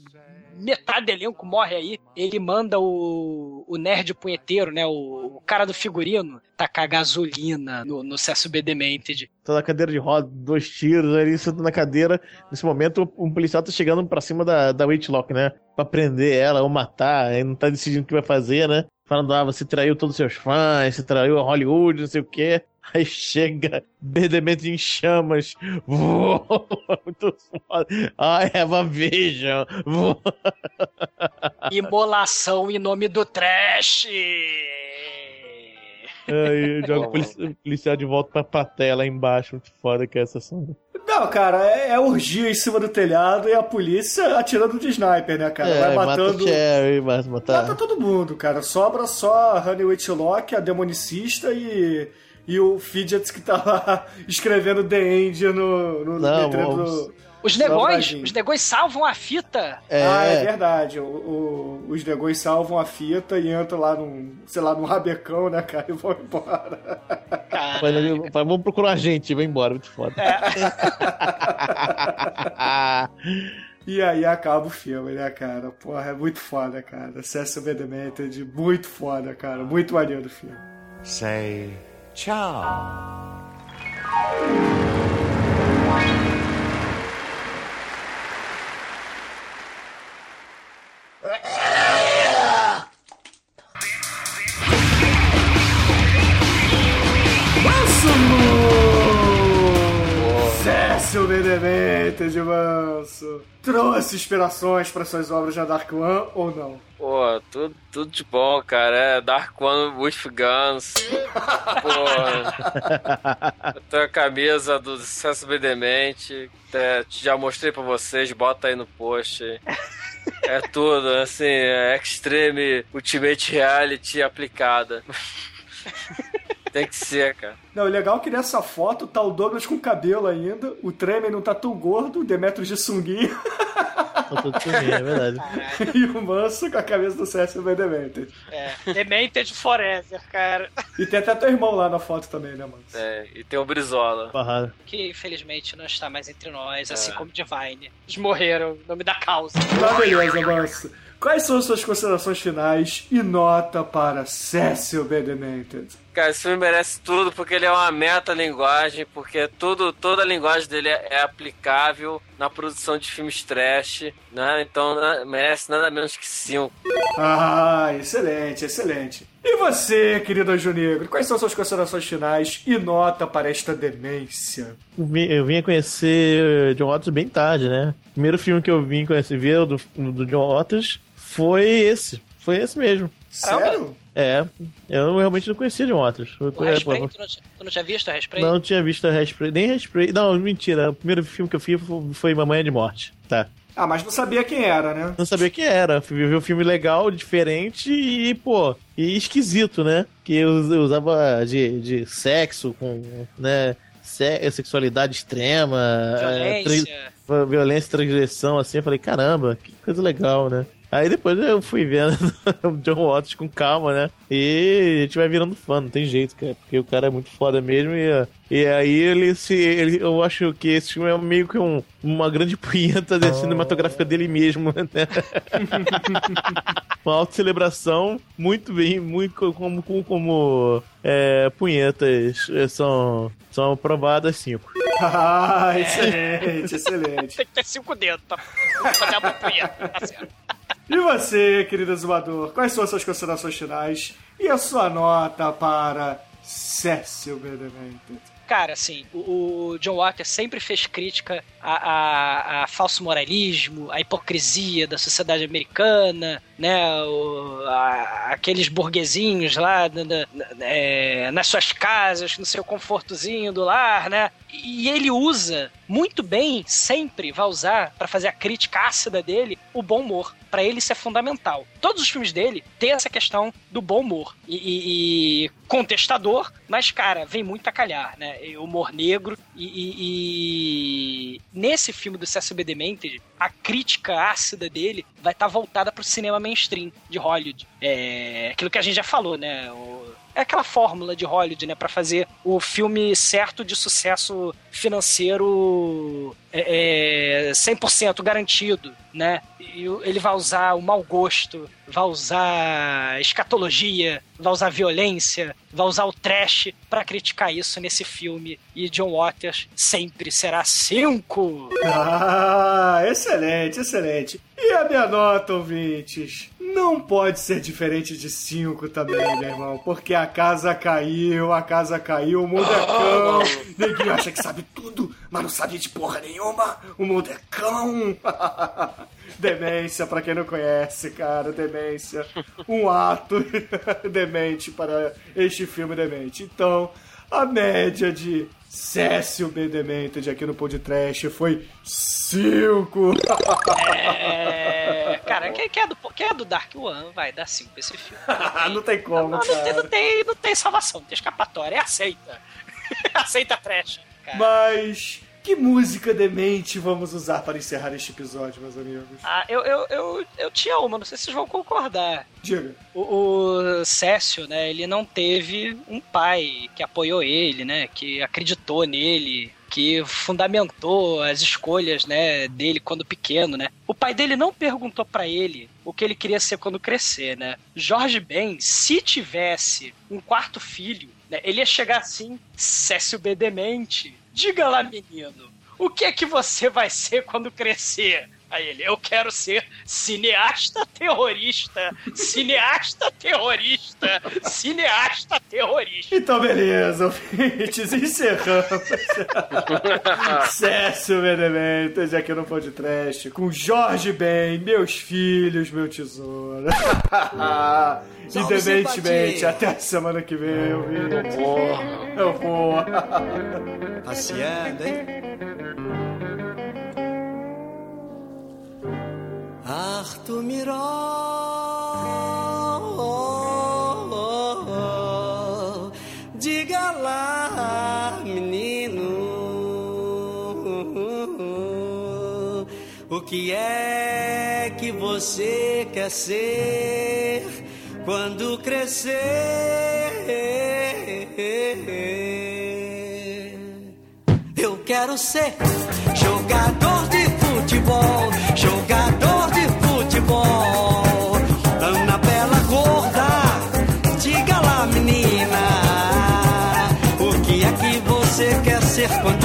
metade do elenco morre aí. Ele manda o, o nerd punheteiro, né? O, o cara do figurino, tacar gasolina no, no Cécio B. Demented. Tá na cadeira de roda, dois tiros, aí ele senta na cadeira. Nesse momento, um policial tá chegando pra cima da, da Witchlock, né? Pra prender ela ou matar, aí não tá decidindo o que vai fazer, né? Falando, ah, você traiu todos os seus fãs, você traiu a Hollywood, não sei o quê. Aí chega, Bedemento em chamas. Voa, muito foda. I have a vision. Voa. Imolação em nome do trash! Aí joga o polici- o policial de volta pra plateia lá embaixo. Muito foda que é essa cena. Não, cara, é, é orgia em cima do telhado e a polícia atirando de sniper, né, cara? é, Vai matando. mata o Cherry, mas matar. Mata todo mundo, cara. Sobra só a Honey Witchlock, a demonicista e, e o Fidget que tá lá escrevendo The End no, no Não, do. Os do negões, os negões salvam a fita. Ah, é verdade. O- o- os negões salvam a fita e entram lá num, sei lá, num rabecão, né, cara, e vão embora. Vai, vamos procurar a gente, vai embora, muito foda. E aí acaba o filme, né, cara? Porra, é muito foda, cara. Cecil B. Demented, muito foda, cara. Muito maneiro o filme. Say ciao. Demented, Manso. Trouxe inspirações para suas obras na Dark One ou não? Pô, tudo, tudo de bom, cara. É Dark One with Guns. Pô, eu tenho a camisa do Sucesso B Demente. É, já mostrei pra vocês, bota aí no post. É tudo, assim, é Extreme Ultimate Reality aplicada. Tem que ser, cara. Não, o legal é que nessa foto tá o Douglas com cabelo ainda, o Tremer não tá tão gordo, o Demetrius de sunguinha. Faltou dormir, é verdade. e o Manso com a cabeça do Cécio bem demente. É, Demented Forever, cara. E tem até teu irmão lá na foto também, né, Manso? É, e tem o Brizola. Barrado. Que infelizmente não está mais entre nós, É. assim como Divine. Eles morreram, em nome da causa. Tá beleza, Manso. Quais são suas considerações finais e nota para Cecil B. Demented? Cara, esse filme merece tudo porque ele é uma metalinguagem, porque tudo, toda a linguagem dele é, é aplicável na produção de filmes trash, né? Então né, merece nada menos que cinco. Ah, excelente, excelente. E você, querido Anjo Negro, quais são suas considerações finais e nota para esta demência? Eu vim- a conhecer John Waters bem tarde, né? O primeiro filme que eu vim conhecer ver do, do John Waters foi esse. Foi esse mesmo. Sério? É, eu realmente não conhecia John Waters. Eu, O é, Hairspray, tu não, tinha- tu não tinha visto o Hairspray? não tinha visto a Hairspray, nem Hairspray. Não, mentira. O primeiro filme que eu fiz foi- foi Mamãe é de Morte. Tá. Ah, mas não sabia quem era, né? Não sabia quem era. Fui ver um filme legal, diferente e, pô, e esquisito, né? Que usava de, de sexo com, né? se- sexualidade extrema, é, Violência. tra- violência e transgressão, assim. Eu falei, caramba, que coisa legal, né? Aí depois eu fui vendo o John Watts com calma, né? E a gente vai virando fã, não tem jeito, cara. Porque o cara é muito foda mesmo e, e aí ele se. Ele, eu acho que esse filme é meio que um, uma grande punheta da cinematográfica dele mesmo, né? uma autocelebração muito bem, muito co- como, como, como é, punhetas é, são, são aprovadas cinco. Ah, excelente, excelente. Tem que ter cinco dedos pra fazer a punheta, tá certo. E você, querido exumador, quais são as suas considerações finais e a sua nota para Cecil B. Demented? Cara, assim, o, o John Walker sempre fez crítica a, a, a falso moralismo, a hipocrisia da sociedade americana, né? O, a- aqueles burguesinhos lá na- na- é, nas suas casas, no seu confortozinho do lar, né? E ele usa muito bem, sempre vai usar para fazer a crítica ácida dele, o bom humor. Pra ele isso é fundamental. Todos os filmes dele têm essa questão do bom humor e, e- e contestador, mas cara, vem muito a calhar, né? E Humor negro e, e- nesse filme do Cecil B. Demented, a crítica ácida dele vai estar voltada pro cinema mainstream de Hollywood. É aquilo que a gente já falou, né? O- é aquela fórmula de Hollywood, né, Pra fazer o filme certo de sucesso financeiro é, é, 100% garantido, né? E ele vai usar o mau gosto, vai usar escatologia, vai usar violência, vai usar o trash pra criticar isso nesse filme. E John Waters sempre será cinco. Ah, excelente, excelente. E a minha nota, ouvintes? Não pode ser diferente de 5 também, meu irmão. Porque a casa caiu, a casa caiu, o mundo é cão. Ninguém acha que sabe tudo, mas não sabe de porra nenhuma. O mundo é cão. Demência, pra quem não conhece, cara, demência. Um ato demente para este filme demente. Então, a média de Cécio B. Demented aqui no podcast foi 5. É, cara, quem, quem é do, quem é do Dark One vai dar cinco pra esse filme. não tem como, Não, não, tem, não, tem, não tem salvação, não tem escapatória, é aceita. aceita trash. Cara. Mas que música demente vamos usar para encerrar este episódio, meus amigos? Ah, eu, eu, eu, eu tinha uma, não sei se vocês vão concordar. Diga. O, o Cécio, né, ele não teve um pai que apoiou ele, né, que acreditou nele, que fundamentou as escolhas, né, dele quando pequeno, né. O pai dele não perguntou pra ele o que ele queria ser quando crescer, né. Jorge Ben, se tivesse um quarto filho, né, ele ia chegar assim, Cécio B. Demente, diga lá, menino, o que é que você vai ser quando crescer? Aí ele, eu quero ser cineasta terrorista, cineasta terrorista, cineasta terrorista. Então, beleza, ouvintes, encerramos. Cécio Benementas aqui no podcast com Jorge Ben, meus filhos, meu tesouro. e simpatia. até a semana que vem, ouvintes. Eu vou. Passeando, hein? Arthur Miró, diga lá, menino, o que é que você quer ser quando crescer? Eu quero ser jogador de futebol, jogador você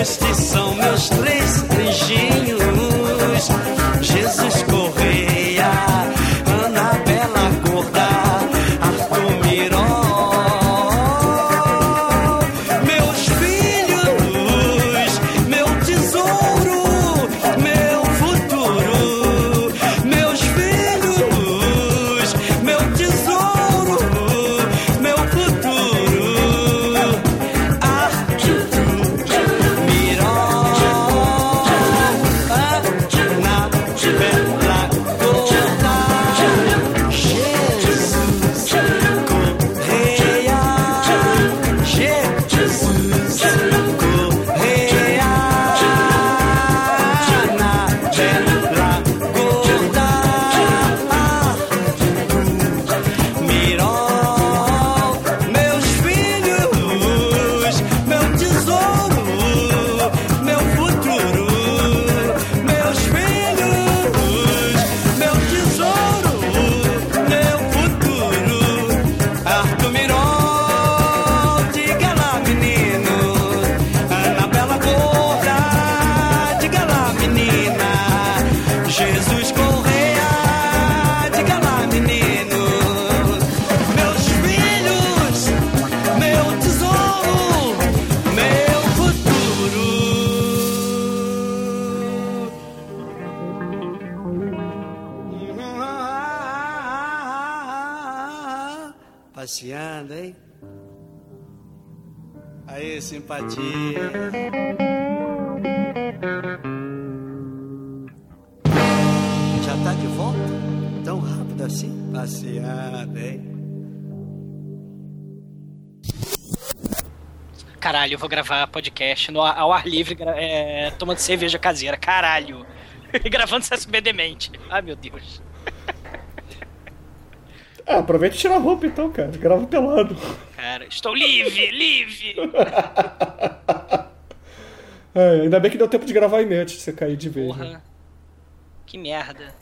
Estes são meus três anjinhos: simpatia. Já tá de volta? Tão rápido assim? Passeando, hein? Caralho, eu vou gravar podcast no, ao ar livre, é, tomando cerveja caseira. Caralho. Gravando CSB Demente. Ai, meu Deus. Ah, aproveita e tira a roupa então, cara. Grava pelado. Cara, estou livre, livre. É, ainda bem que deu tempo de gravar em de você cair de vez. né? Porra. Que merda.